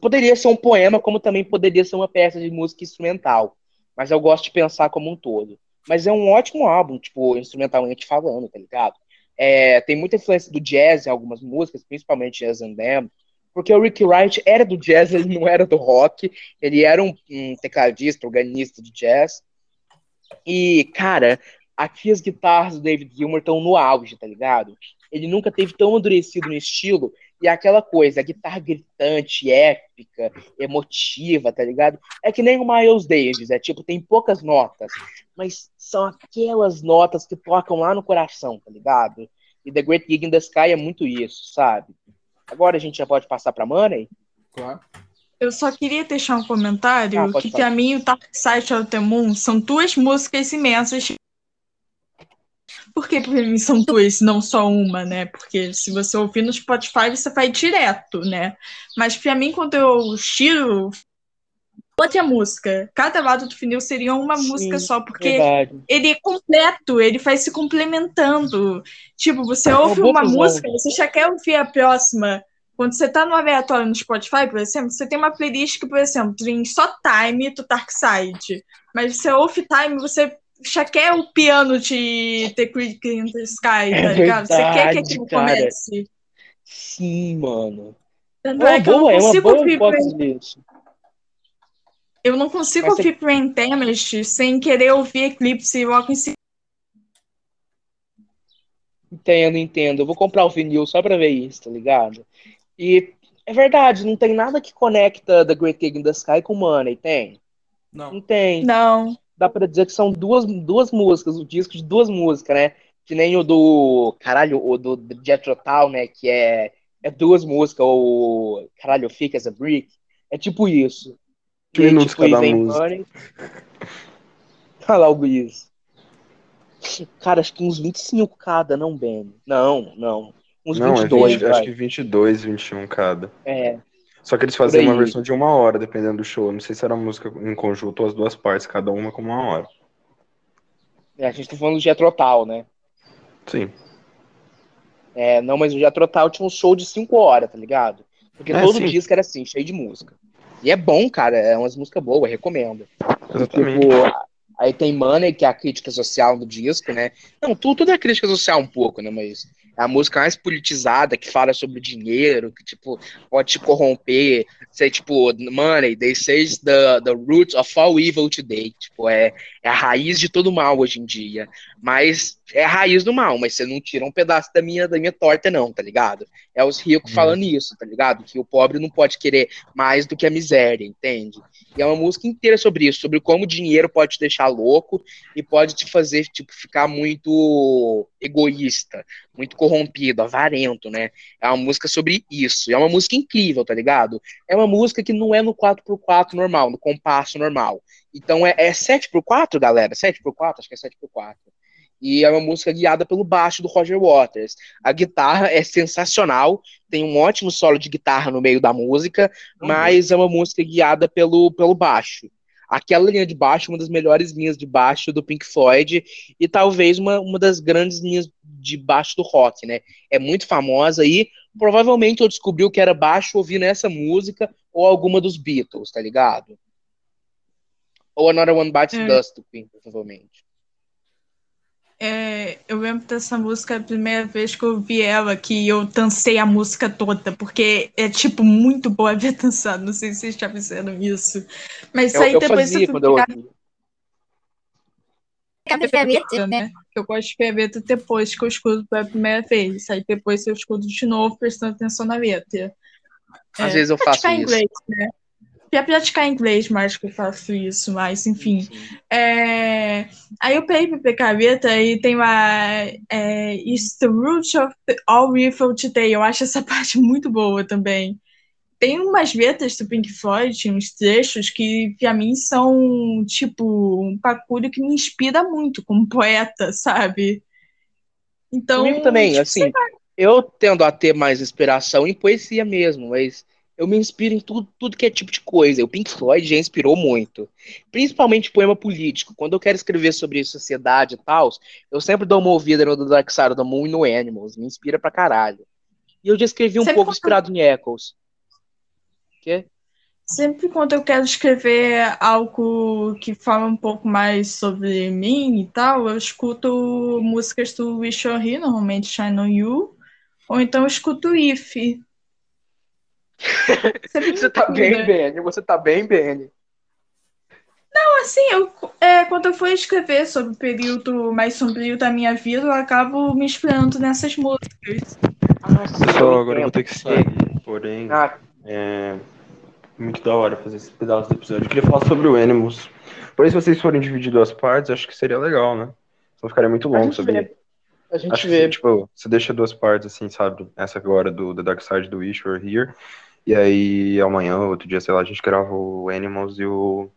Poderia ser um poema, como também poderia ser uma peça de música instrumental. Mas eu gosto de pensar como um todo. Mas é um ótimo álbum, tipo, instrumentalmente falando, tá ligado? É, tem muita influência do jazz em algumas músicas, principalmente Jazz and Them, porque o Rick Wright era do jazz, ele não era do rock, ele era um, um tecladista, organista de jazz. E, cara, aqui as guitarras do David Gilmour estão no auge, tá ligado? Ele nunca teve tão endurecido no estilo, e aquela coisa, a guitarra gritante, épica, emotiva, tá ligado? É que nem o Miles Davis, é tipo, tem poucas notas, mas são aquelas notas que tocam lá no coração, tá ligado? E The Great Gig in the Sky é muito isso, sabe? Agora a gente já pode passar pra Money? Claro. Eu só queria deixar um comentário Ah, que falar. pra mim o Dark Side of the Moon são duas músicas imensas. Por que são duas, não só uma, né? Porque se você ouvir no Spotify, você vai direto, né? Mas pra mim, quando eu tiro outra música, cada lado do vinil seria uma Sim, música só, porque Verdade. ele é completo, ele vai se complementando. Tipo, você ouve uma música, você já quer ouvir a próxima. Quando você tá no aleatório no Spotify, por exemplo, você tem uma playlist que, por exemplo, tem só Time do Dark Side. Mas você ouve Time, você já quer o piano de The Creek in the Sky, É tá ligado? Você quer que verdade, aquilo cara. comece. Sim, mano. Tanto É é uma que eu não boa, é uma consigo boa ouvir disso. Eu não consigo Mas ouvir Damage sem querer ouvir Eclipse logo em seguida. Entendo, entendo. Eu vou comprar o vinil só pra ver isso, tá ligado? E é verdade, não tem nada que conecta The Great Gig in the Sky com Money, tem? Não Não. tem. Não. Dá pra dizer que são duas, duas músicas, o disco de duas músicas, né? Que nem o do. Caralho, o do Jethro Tull, né? Que é, é duas músicas, ou. Caralho, Fica as a Brick. É tipo isso. Que E tipo, cada música? Money. Olha lá o Luiz. Cara, acho que uns 25 cada, não, Ben? Não, não. Uns Não, é 22, 20, vai. acho que 22, 21 cada. É, Só que eles faziam uma versão de uma hora, dependendo do show. Não sei se era música em conjunto ou as duas partes, cada uma com uma hora. é, a gente tá falando do Jethro Tull, né? Sim. É, não, mas o Jethro Tull tinha um show de 5 horas, tá ligado? Porque É, todo sim. disco era assim, cheio de música. E é bom, cara, é umas músicas boas, recomendo. Exatamente. Tipo, aí tem Money, que é a crítica social do disco, né? Não, tudo, tudo é crítica social um pouco, né? Mas a música mais politizada, que fala sobre dinheiro, que, tipo, pode te corromper. Sei, tipo, Money, they say the, the root of all evil today. Tipo, é, é a raiz de todo mal hoje em dia. Mas é a raiz do mal, mas você não tira um pedaço da minha, da minha torta, não, tá ligado? É os ricos Hum. falando isso, tá ligado? Que o pobre não pode querer mais do que a miséria, entende? E é uma música inteira sobre isso, sobre como o dinheiro pode te deixar louco e pode te fazer, tipo, ficar muito egoísta, muito corrompido, avarento, né? É uma música sobre isso. É uma música incrível, tá ligado? É uma música que não é no 4x4 normal, no compasso normal. Então é, é 7x4, galera? 7x4? Acho que é 7x4. E é uma música guiada pelo baixo do Roger Waters. A guitarra é sensacional, tem um ótimo solo de guitarra no meio da música, mas é uma música guiada pelo, pelo baixo. Aquela linha de baixo, é uma das melhores linhas de baixo do Pink Floyd, e talvez uma, uma das grandes linhas de baixo do rock, né? É muito famosa e provavelmente eu descobri o que era baixo ouvindo essa música ou alguma dos Beatles, tá ligado? Ou Another One Bites É. Dust do Queen, provavelmente. É, eu lembro dessa música a primeira vez que eu ouvi ela, que eu dancei a música toda, porque é, tipo, muito boa ver dançar. Não sei se vocês já fizeram isso. Mas isso Eu, aí eu depois fazia eu fui quando eu ouvi. ferramenta, né? Eu gosto de ferramenta depois que eu escuto pela primeira vez. Aí depois eu escuto de novo, prestando atenção na letra. Às É, vezes eu faço isso. inglês, né? Pra praticar inglês mais que eu faço isso, mas enfim. É, Aí eu peguei pra pegar a letra e tem uma. É, It's the root of the all evil today. Eu acho essa parte muito boa também. Tem umas letras do Pink Floyd, uns trechos que pra mim são tipo um bagulho que me inspira muito como poeta, sabe? Então, Comigo também, tipo, assim, eu tendo a ter mais inspiração em poesia mesmo, mas eu me inspiro em tudo, tudo que é tipo de coisa. O Pink Floyd já inspirou muito, principalmente poema político. Quando eu quero escrever sobre sociedade e tal, eu sempre dou uma ouvida no Dark Side of the Moon e no Animals, me inspira pra caralho. E eu já escrevi um Sempre pouco quando- inspirado em Echoes. Quê? Sempre quando eu quero escrever algo que fala um pouco mais sobre mim e tal, eu escuto músicas do Wish Here, normalmente Shine On You, ou então eu escuto If. Você tá bem, Benny? Você tá bem, Benny? Não, assim, eu, é, quando eu for escrever sobre o período mais sombrio da minha vida, eu acabo me inspirando nessas músicas. Ah, Pessoal, eu agora eu vou ter que sair. Porém, Ah, é muito da hora fazer esse pedaço do episódio. Eu queria falar sobre o Animals. Porém, se vocês forem dividir duas partes, acho que seria legal, né? Senão ficaria muito a longo, gente sabia? vê. A gente Acho que, vê. tipo, você deixa duas partes, assim, sabe? Essa agora do The Dark Side do Wish We're Here. E aí, amanhã, outro dia, sei lá, a gente grava o Animals e o.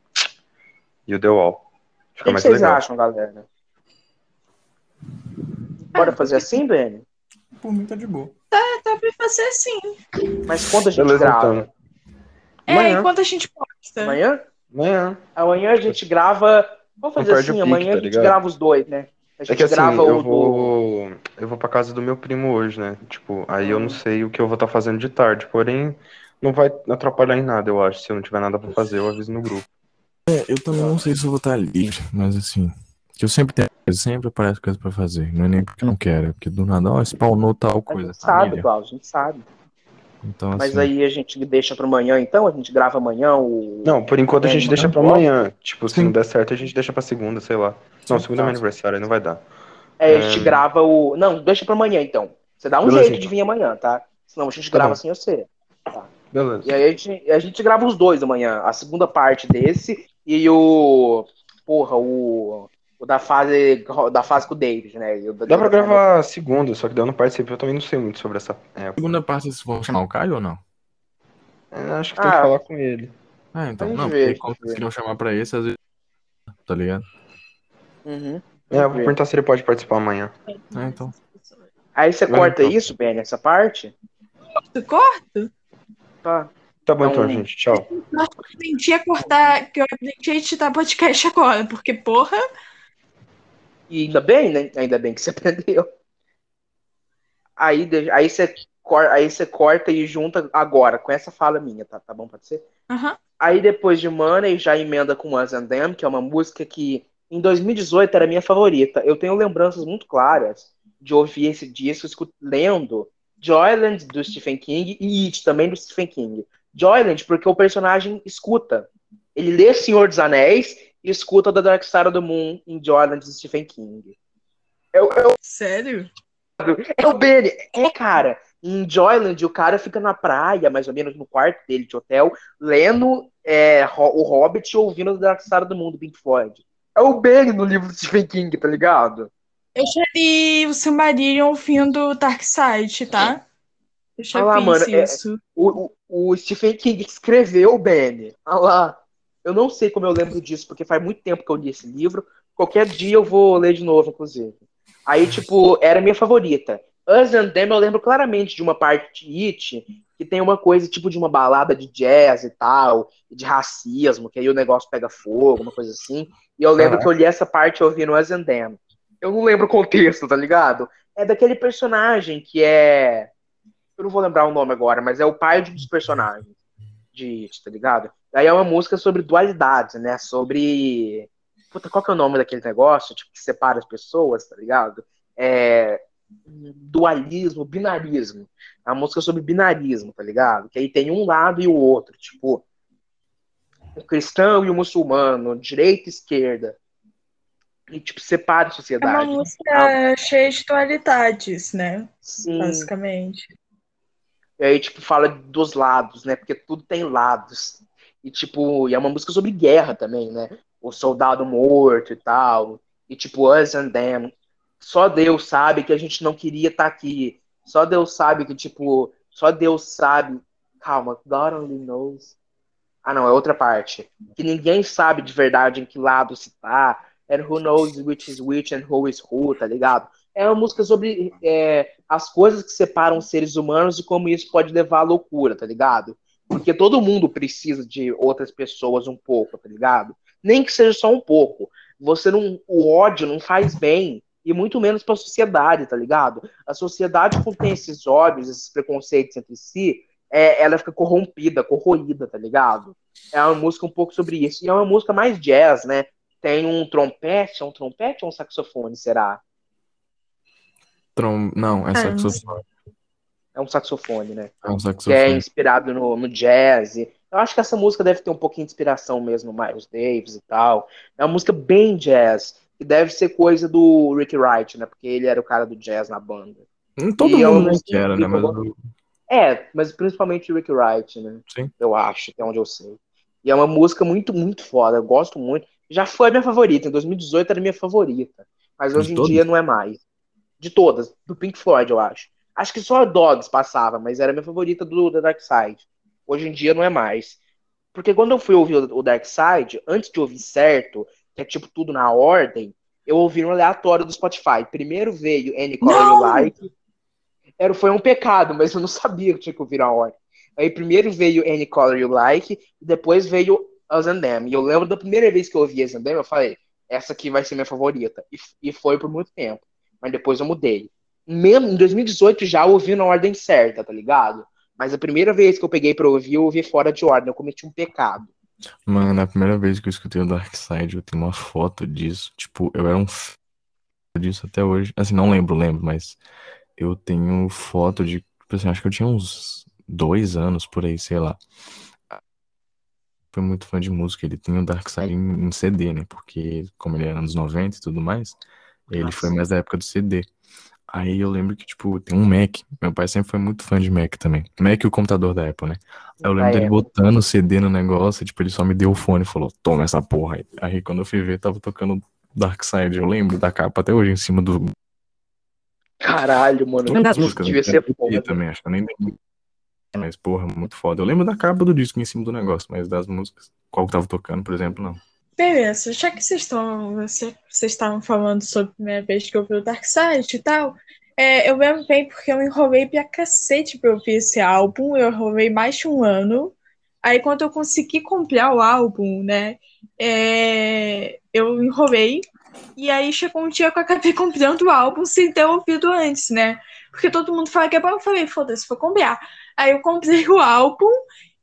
E o The Wall. O Fica que, que vocês legal. acham, galera? Bora fazer assim, Benny? Por mim tá de boa. Dá pra fazer assim. Mas quando a gente Beleza, grava? então. É, Amanhã. enquanto a gente posta. Amanhã? Amanhã. Amanhã a gente grava. Vamos fazer assim, o pique, amanhã tá a gente ligado? grava os dois, né? A É gente que assim, grava eu o do. vou. Eu vou pra casa do meu primo hoje, né? Tipo, aí eu não sei o que eu vou estar fazendo de tarde. Porém, não vai atrapalhar em nada, eu acho. Se eu não tiver nada pra fazer, eu aviso no grupo. É, eu também não sei se eu vou estar livre, mas assim. Que eu sempre tenho sempre aparece coisa pra fazer. Não é nem porque eu não quero, é porque do nada, ó, spawnou tal A coisa. gente sabe. Klaus, a gente sabe. Então, Mas assim, aí a gente deixa pro amanhã, então? A gente grava amanhã o. Não, por enquanto a É, gente deixa pra gosto. amanhã. Tipo, se Sim. não der certo, a gente deixa pra segunda, sei lá. Não, segunda é tá. meu aniversário, aí não vai dar. É, a gente É. grava o. Não, deixa pra amanhã, então. Você dá um Beleza, jeito de então. vir amanhã, tá? Senão a gente Tá grava bom. sem você. Beleza. E aí a gente, a gente grava os dois amanhã. A segunda parte desse e o. Porra, o. O da fase. Da fase com o David, né? O da- Dá pra da- gravar a segunda, só que daí eu não participo. Eu também não sei muito sobre essa época. segunda parte vocês vão chamar o Caio ou não? É, acho que tem que Ah. falar com ele. Ah, então. A gente Não, vê, porque a como gente vocês queriam chamar pra esse, às vezes. Tá ligado? Uhum. É, eu vou perguntar se ele pode participar amanhã. É, então. Aí você corta então. isso, Ben, essa parte? Tu corta? Tá. Tá bom então, Então- gente. Tchau. Eu aprendi a cortar, que eu aprendi a editar podcast agora, porque, porra, E ainda bem, né? Ainda bem que você aprendeu. Aí, aí, você, cor- aí você corta e junta agora, com essa fala minha, tá, tá bom? Pode ser? aham. Aí depois de Money já emenda com Us and Them, que é uma música que em 2018 era minha favorita. Eu tenho lembranças muito claras de ouvir esse disco lendo Joyland do Stephen King e It também do Stephen King. Joyland porque o personagem escuta. Ele lê Senhor dos Anéis e escuta The Dark Side of the Moon em Joyland do Stephen King. É o- Sério? é o Benny. É, cara. Em Joyland, o cara fica na praia, mais ou menos no quarto dele de hotel, lendo é, o Hobbit e ouvindo The Dark Side do Mundo, Pink Floyd. É o Benny no livro do Stephen King, tá ligado? Eu já li o Silmarillion ouvindo Dark Side, tá? Eu já Ah lá, mano, é- isso. O, o, o Stephen King escreveu o Benny. Olha lá. Eu não sei como eu lembro disso, porque faz muito tempo que eu li esse livro. Qualquer dia eu vou ler de novo, inclusive. Aí, tipo, era a minha favorita. Us and Them eu lembro claramente de uma parte de It que tem uma coisa tipo de uma balada de jazz e tal, de racismo, que aí o negócio pega fogo, uma coisa assim. E eu lembro que eu li essa parte ouvindo Us and Them. Eu não lembro o contexto, tá ligado? É daquele personagem que é. Eu não vou lembrar o nome agora, mas é o pai de um dos personagens de It, tá ligado? Aí é uma música sobre dualidades, né? Sobre. Puta, qual que é o nome daquele negócio? Tipo, que separa as pessoas, tá ligado? É. Dualismo, binarismo. É uma música sobre binarismo, tá ligado? Que aí tem um lado e o outro. Tipo, o cristão e o muçulmano, direita e esquerda. E, tipo, separa a É uma sociedade. música cheia de dualidades, né? Sim. Basicamente. E aí, tipo, fala dos lados, né? Porque tudo tem lados. E, tipo, e é uma música sobre guerra também, né? O soldado morto e tal. E, tipo, Us and Them. Só Deus sabe que a gente não queria estar aqui. Só Deus sabe que, tipo, só Deus sabe. Calma, God only knows. Ah, não, é outra parte. Que ninguém sabe de verdade em que lado se tá. And who knows which is which and who is who, tá ligado? É uma música sobre é, as coisas que separam os seres humanos e como isso pode levar à loucura, tá ligado? Porque todo mundo precisa de outras pessoas um pouco, tá ligado? Nem que seja só um pouco. Você não, o ódio não faz bem e muito menos para a sociedade, tá ligado? A sociedade contém esses ódios, esses preconceitos entre si, é, ela fica corrompida, corroída, tá ligado? É uma música um pouco sobre isso. E é uma música mais jazz, né? Tem um trompete, é um trompete ou um saxofone, será? Trom... Não, é É, saxofone. É um saxofone, né? É um Que é saxofone. inspirado no, no jazz. Eu acho que essa música deve ter um pouquinho de inspiração mesmo no Miles Davis e tal. É uma música bem jazz. Que deve ser coisa do Rick Wright, né? Porque ele era o cara do jazz na banda. Hum, Todo E é mundo que era, né? Mas É, mas principalmente o Rick Wright, né? Sim. Eu acho, até onde eu sei. E é uma música muito, muito foda. Eu gosto muito. Já foi a minha favorita. Em 2018 era a minha favorita. Mas De hoje em dia não é mais. De todas. Do Pink Floyd, eu acho. Acho que só a Dogs passava, mas era a minha favorita do The Dark Side. Hoje em dia não é mais. Porque quando eu fui ouvir o Dark Side, antes de ouvir certo, que é tipo tudo na ordem, eu ouvi no aleatório do Spotify. Primeiro veio Any Color! Like. Era, foi um pecado, mas eu não sabia que tinha que ouvir na ordem. Aí primeiro veio Any Color You Like, e depois veio Us and Them. E eu lembro da primeira vez que eu ouvi Us and Them, eu falei, essa aqui vai ser minha favorita. E, e foi por muito tempo. Mas depois eu mudei. Mesmo em 2018 já eu ouvi na ordem certa, tá ligado? Mas a primeira vez que eu peguei pra ouvir, eu ouvi fora de ordem. Eu cometi um pecado. Mano, a primeira vez que eu escutei o Dark Side, eu tenho uma foto disso. Tipo, eu era um f... disso até hoje. Assim, não lembro, lembro, mas eu tenho foto de. Tipo assim, acho que eu tinha uns dois anos por aí, sei lá. Foi muito fã de música. Ele tinha o Dark Side em, em CD, né? Porque, como ele era anos 90 e tudo mais, ele Nossa. foi mais da época do CD. Aí eu lembro que, tipo, tem um Mac. Meu pai sempre foi muito fã de Mac também. Mac e o computador da Apple, né? Aí eu lembro Da dele Apple. botando o CD no negócio, tipo, ele só me deu o fone e falou, toma essa porra aí. Aí quando eu fui ver, tava tocando Dark Side. Eu lembro da capa até hoje em cima do. Caralho, mano. Lembro das músicas, Devia ser foda. também, acho que eu nem. Mas, porra, muito foda. Eu lembro da capa do disco em cima do negócio, mas das músicas. Qual que tava tocando, por exemplo, não. Beleza, já que vocês estão, você- vocês estavam falando sobre a primeira vez que eu vi o Dark Side e tal, é, eu lembro bem porque eu enrolei pra cacete pra ouvir esse álbum, eu enrolei mais de um ano. Aí quando eu consegui comprar o álbum, né, é, eu enrolei, e aí chegou um dia que eu acabei comprando o álbum sem ter ouvido antes, né? Porque todo mundo fala que é bom, eu falei, foda-se, vou comprar. Aí eu comprei o álbum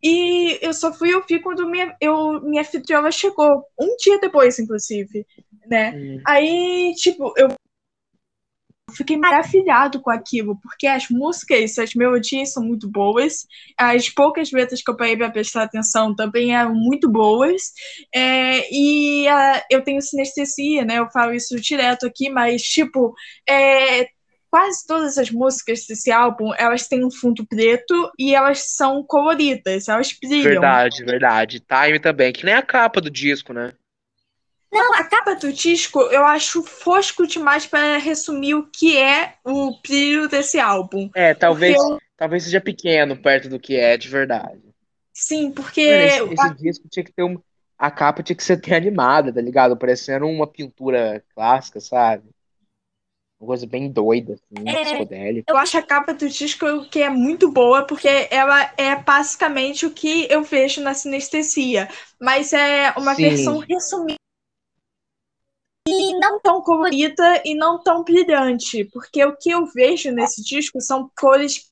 e eu só fui ouvir quando minha, eu, minha anfitriona chegou, um dia depois, inclusive, né? Hum. Aí, tipo, eu fiquei maravilhado com aquilo, porque as músicas, as melodias são muito boas, as poucas letras que eu parei para prestar atenção também eram muito boas, é, e ah, eu tenho sinestesia, né? Eu falo isso direto aqui, mas, tipo, é, quase todas as músicas desse álbum, elas têm um fundo preto e elas são coloridas, elas brilham. Verdade, verdade. Time também, que nem a capa do disco, né? Não, a capa do disco eu acho fosco demais para resumir o que é o brilho desse álbum. É, talvez, eu- talvez seja pequeno perto do que é de verdade. sim, porque esse, esse disco tinha que ter um. A capa tinha que ser animada, tá ligado? Parecendo uma pintura clássica, sabe? Uma coisa bem doida, assim, É. psicodélica. eu acho a capa do disco que é muito boa, porque ela é basicamente o que eu vejo na sinestesia, mas é uma Sim. versão resumida e não tão colorida e não tão brilhante, porque o que eu vejo nesse disco são cores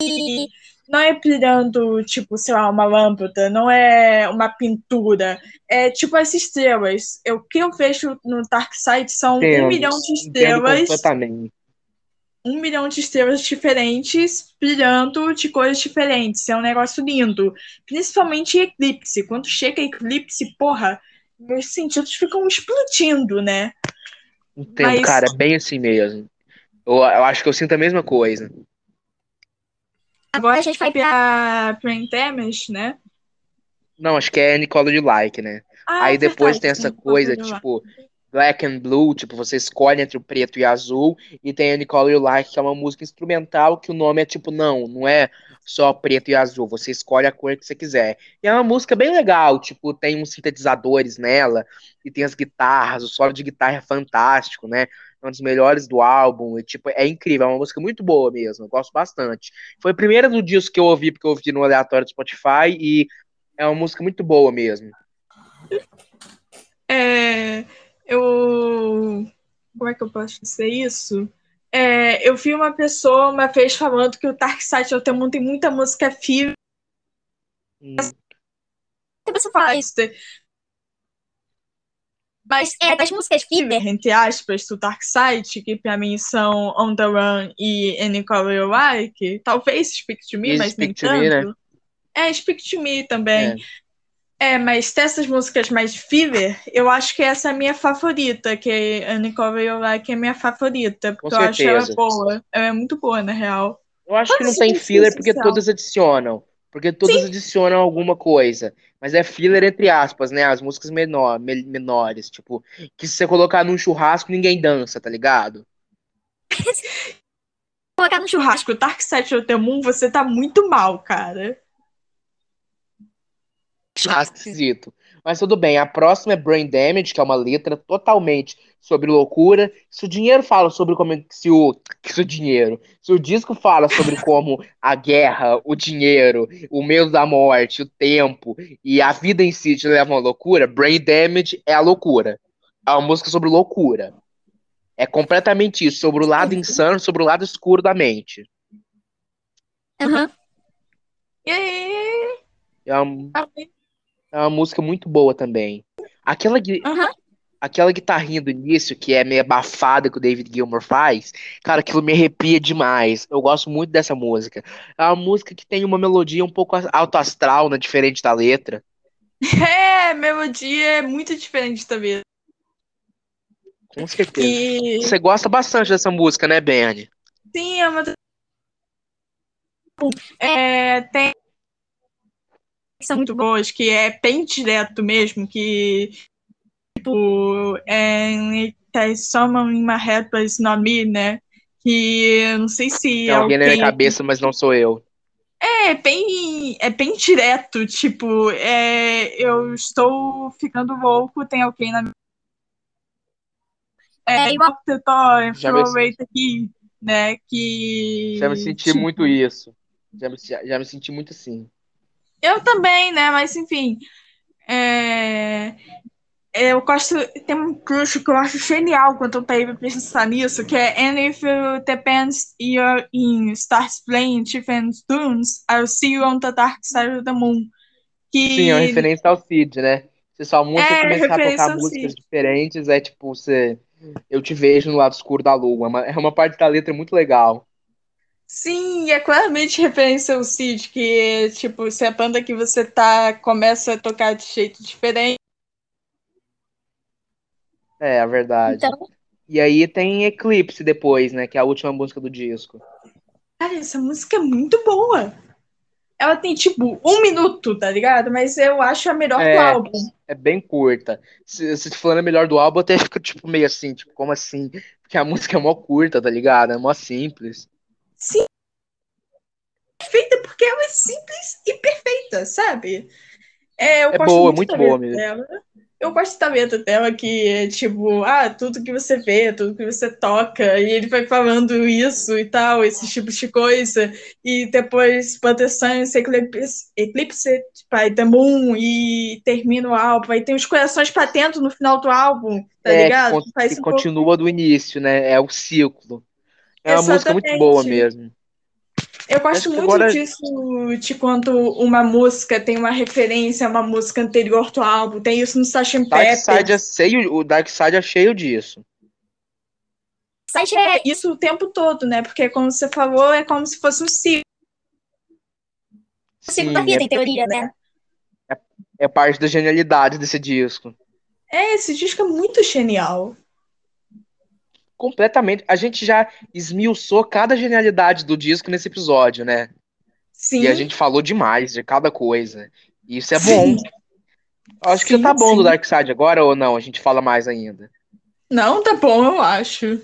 que não é brilhando, tipo, sei lá, uma lâmpada, não é uma pintura, é tipo as estrelas. O que eu vejo no Dark Side são um milhão de estrelas um milhão de estrelas diferentes, brilhando de cores diferentes. É um negócio lindo. Principalmente eclipse. Quando chega eclipse, porra, meus sentidos ficam explodindo, né? Entendo, Mas- cara, é bem assim mesmo. Eu, eu acho que eu sinto a mesma coisa. Agora a gente vai pra Brain Damage, né? Não, acho que é Nicole de Like, né? Ah, Aí é depois verdade, tem essa sim, coisa, tipo, Black and Blue, tipo, você escolhe entre o preto e azul, e tem a Nicole You Like, que é uma música instrumental, que o nome é tipo, não, não é só preto e azul, você escolhe a cor que você quiser. E é uma música bem legal, tipo, tem uns sintetizadores nela, e tem as guitarras, o solo de guitarra é fantástico, né? É um dos melhores do álbum, e tipo, é incrível, é uma música muito boa mesmo, eu gosto bastante. Foi a primeira do disco que eu ouvi, porque eu ouvi no aleatório do Spotify, e é uma música muito boa mesmo. É, eu. Como é que eu posso dizer isso? É, eu vi uma pessoa uma vez falando que o Dark Side of the Moon tem muita música filler. Hum, você fala isso. Mas é das músicas filler. entre aspas, do Dark Side, que pra mim são On the Run e Any Color You Like, talvez Speak to Me, E mas nem Speak to Me, né? tanto. É, Speak to Me também. É, mas dessas músicas mais filler, eu acho que essa é a minha favorita, que é Any Color You Like é minha favorita, porque Com eu acho ela boa. Ela é muito boa, na real. Eu acho que não Todas tem filler porque todas adicionam. Porque todas adicionam alguma coisa. Mas é filler entre aspas, né? As músicas menor, me- menores. Tipo, que se você colocar num churrasco, ninguém dança, tá ligado? Colocar no churrasco. Churrasco, Dark Side of the Moon, você tá muito mal, cara. Esquisito. Mas tudo bem. A próxima é Brain Damage, que é uma letra totalmente sobre loucura. Se o dinheiro fala sobre como. Se o. Se o dinheiro. Se o disco fala sobre como a guerra, o dinheiro, o medo da morte, o tempo e a vida em si te levam à loucura, Brain Damage é a loucura. É uma música sobre loucura. É completamente isso, sobre o lado insano, sobre o lado escuro da mente. Aham. E aí? É uma, é uma música muito boa também. Aquela, Aham. aquela guitarrinha do início, que é meio abafada que o David Gilmour faz, cara, aquilo me arrepia demais. Eu gosto muito dessa música. É uma música que tem uma melodia um pouco alto astral, né, diferente da letra. É, melodia é muito diferente também. Com certeza. E Você gosta bastante dessa música, né, Bernie? sim, é uma. É, tem que são muito boas, que é bem direto mesmo, que tipo, é, tem someone in my head, but it's not me, né? Que eu não sei se Tem alguém na minha cabeça, mas não sou eu. É bem, é bem direto, tipo, é, eu estou ficando louco, tem alguém na minha. É, É igual- me- Florate aqui, né? Que. Já me senti tipo, muito isso. Já me, já, já me senti muito assim. Eu também, né? Mas enfim. É, eu gosto. Tem um crush que eu acho genial quando eu pego pra pensar nisso, que é And if you depends you're in starts playing different tunes, I'll see you on the dark side of the moon. Que Sim, é uma referência ao Cid, né? Se sua música É, começar a tocar músicas Cid. diferentes, é tipo, você. Eu te vejo no lado escuro da lua. É uma- É uma parte da letra muito legal. Sim, é claramente referência ao Cid, que tipo, se a banda que você tá começa a tocar de jeito diferente. É, é verdade. Então, E aí tem Eclipse depois, né? Que é a última música do disco. Cara, essa música é muito boa. Ela tem tipo um minuto, tá ligado? Mas eu acho a melhor É. do álbum. É bem curta. Se, se falando é melhor do álbum, até fica tipo meio assim, tipo, como assim? Porque a música é mó curta, tá ligado? É mó simples. Sim. Perfeita porque ela é simples e perfeita, sabe? É, eu É gosto boa, muito muito da boa mesmo. dela. Eu gosto da letra dela que é tipo, ah, tudo que você vê, tudo que você toca, e ele vai falando isso e tal, esses tipos de coisa, e depois Proteção, Eclipse, Eclipse by the Moon, e termina o álbum, aí tem os corações pra dentro no final do álbum, tá É, que ligado? Faz que um pouco- continua do início, né? É o ciclo. É uma música muito boa mesmo. Eu gosto muito agora- disso de quando uma música tem uma referência a uma música anterior do álbum. Tem isso no Sgt. Dark Side é Peppers. cheio, o Dark Side é cheio disso. site é Isso o tempo todo, né? Porque, como você falou, é como se fosse um ciclo. o ciclo Sim, da vida, é, em teoria, né? é parte da genialidade desse disco. É, esse disco é muito genial. Completamente. A gente já esmiuçou cada genialidade do disco nesse episódio, né? Sim. E a gente falou demais de cada coisa. E isso é Sim. bom. Acho que Sim, já tá bom sim. do Dark Side agora ou não? A gente fala mais ainda. Não, tá bom, eu acho.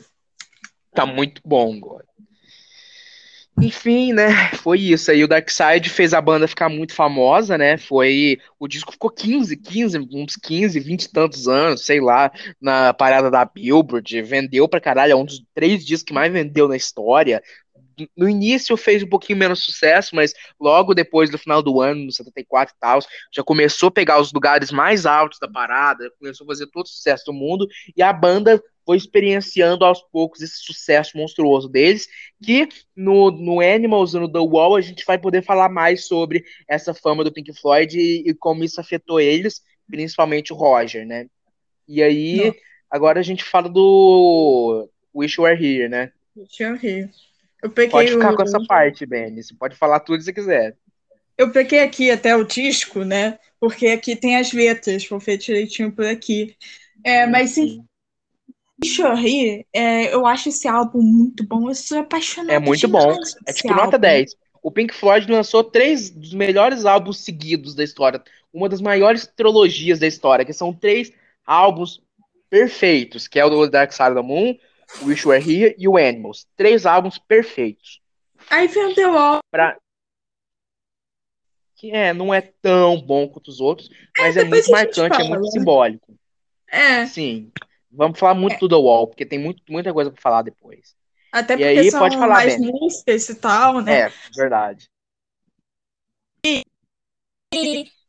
Tá muito bom agora. Enfim, né? Foi isso aí. O Dark Side fez a banda ficar muito famosa, né? Foi. O disco ficou 15, 15, uns 15, 20 e tantos anos, sei lá, na parada da Billboard. Vendeu pra caralho. É um dos três discos que mais vendeu na história. No início fez um pouquinho menos sucesso, mas logo depois do final do ano, no 74 e tal, já começou a pegar os lugares mais altos da parada, começou a fazer todo o sucesso do mundo, e a banda foi experienciando aos poucos esse sucesso monstruoso deles, que no, no Animals no The Wall a gente vai poder falar mais sobre essa fama do Pink Floyd e, e como isso afetou eles, principalmente o Roger, né? E aí, Não. agora a gente fala do Wish You Were Here, né? Deixa eu rir. Eu peguei Pode ficar o- com essa parte, Benny. Você pode falar tudo se quiser. Eu peguei aqui até o disco, né? Porque aqui tem as letras, vou ver direitinho por aqui. É, mas sim, Chorri, é, eu acho esse álbum muito bom. Eu sou apaixonada É muito bom. É tipo nota álbum. 10. O Pink Floyd lançou três dos melhores álbuns seguidos da história. Uma das maiores trilogias da história, que são três álbuns perfeitos, que é o do Dark Side of the Moon, o Wish You Were Here e o Animals. Três álbuns perfeitos. Aí vem o The Wall. Pra... Que é, não é tão bom quanto os outros, mas é, depois muito marcante, é fala, muito né? simbólico. É, Sim. Vamos falar muito do The Wall, porque tem muito, muita coisa pra falar depois. até E porque aí, são pode falar, mais músicas e tal, né? É, verdade. E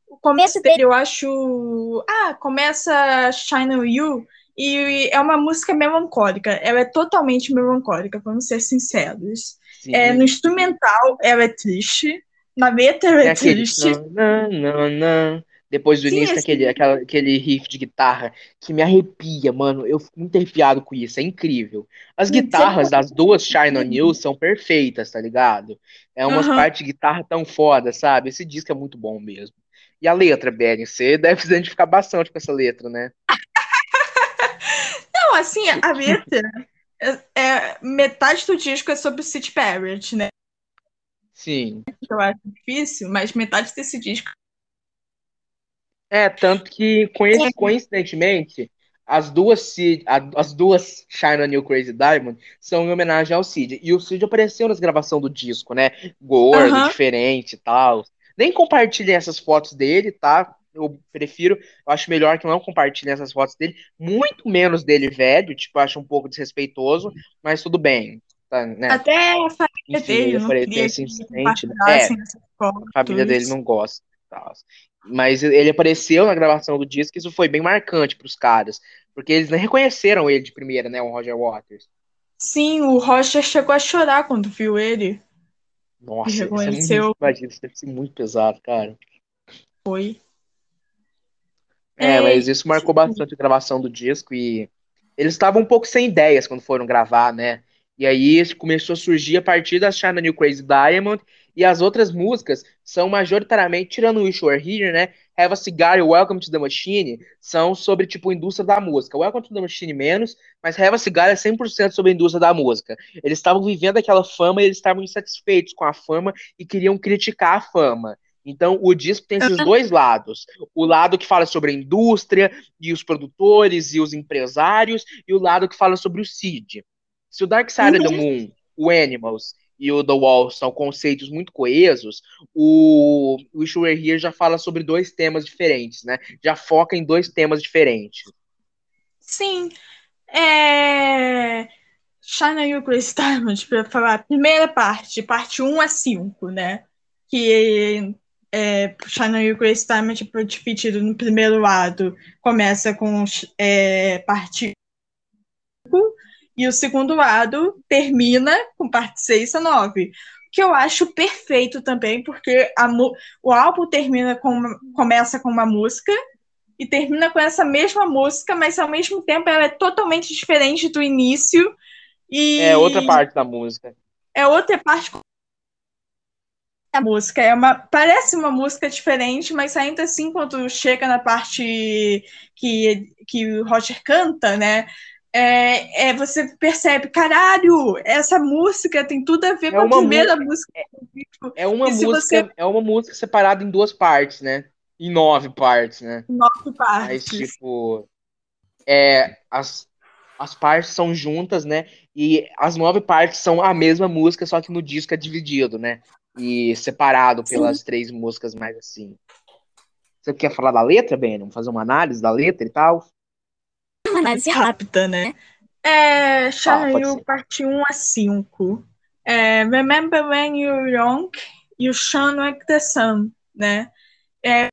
O começo dele eu acho. Ah, começa Shine on You e é uma música melancólica. Ela é totalmente melancólica, vamos ser sinceros. Sim. É, no instrumental, ela é triste. Na letra, ela é aquele. triste. Não, não, não. Depois do Sim, início, esse- aquele, aquela- aquele riff de guitarra que me arrepia, mano. Eu fico muito arrepiado com isso, é incrível. As Sim, guitarras das duas Shine On You são perfeitas, tá ligado? É umas Aham. partes de guitarra tão foda, sabe? Esse disco é muito bom mesmo. E a letra, Benny, você deve se identificar bastante com essa letra, né? Não, assim, a letra. É, é- metade do disco é sobre o Sid Barrett, né? Sim. Eu acho difícil, mas metade desse disco. É, tanto que, coinc- coincidentemente, as duas, Cid, as duas Shine on You Crazy Diamond são em homenagem ao Cid. E o Cid apareceu nas gravações do disco, né? Gordo, Aham. diferente e tal. Nem compartilhem essas fotos dele, tá? Eu prefiro, eu acho melhor que não compartilhem essas fotos dele. Muito menos dele velho, tipo, eu acho um pouco desrespeitoso, mas tudo bem. Tá, né? Até a família Enfim, dele ele não queria que incidente, né? fotos. A família dele não gosta. tal. Mas ele apareceu na gravação do disco e isso foi bem marcante pros caras. Porque eles nem reconheceram ele de primeira, né? O Roger Waters. Sim, o Roger chegou a chorar quando viu ele. Nossa, isso é reconheceu. muito, imagina, isso deve ser muito pesado, cara. Foi. É, É, mas isso marcou bastante a gravação do disco e eles estavam um pouco sem ideias quando foram gravar, né? E aí isso começou a surgir a partir da on You Crazy Diamond e as outras músicas são majoritariamente, tirando o Wish You Were Here, né? Have a Cigar e Welcome to the Machine são sobre, tipo, indústria da música. Welcome to the Machine menos, mas Have a Cigar é 100% sobre a indústria da música. Eles estavam vivendo aquela fama e eles estavam insatisfeitos com a fama e queriam criticar a fama. Então, o disco tem esses dois lados. O lado que fala sobre a indústria e os produtores e os empresários, e o lado que fala sobre o Cid. Se o Dark Side of the Moon, o Animals e o The Wall são conceitos muito coesos, o Wish Were Here já fala sobre dois temas diferentes, né? Já foca em dois temas diferentes. Sim. É... On You Grace Diamond, pra falar primeira parte, parte 1 a 5, né? Que é, Shine on You Grace Diamond é dividido no primeiro lado, começa com é, parte 5, e o segundo lado termina com parte 6 a 9. Que eu acho perfeito também, porque a, o álbum termina com, começa com uma música e termina com essa mesma música, mas ao mesmo tempo ela é totalmente diferente do início. E É outra parte da música. É outra parte da música. É uma, parece uma música diferente, mas ainda assim, quando chega na parte que, que o Roger canta, né? É, é, você percebe, caralho, essa música tem tudo a ver É com a uma primeira mu- música. É uma E se música, você- é uma música separada em duas partes, né? Em nove partes, né? Nove Mas, partes. tipo, é, as, as partes são juntas, né? E as nove partes são a mesma música, só que no disco é dividido, né? E separado pelas três músicas mais assim. Você quer falar da letra, Ben? Vamos fazer uma análise da letra e tal? Uma análise rápida, né? É, Ah, Shine ser. parte 1 a 5. É, Remember when you were young, you shone like the sun, né? É,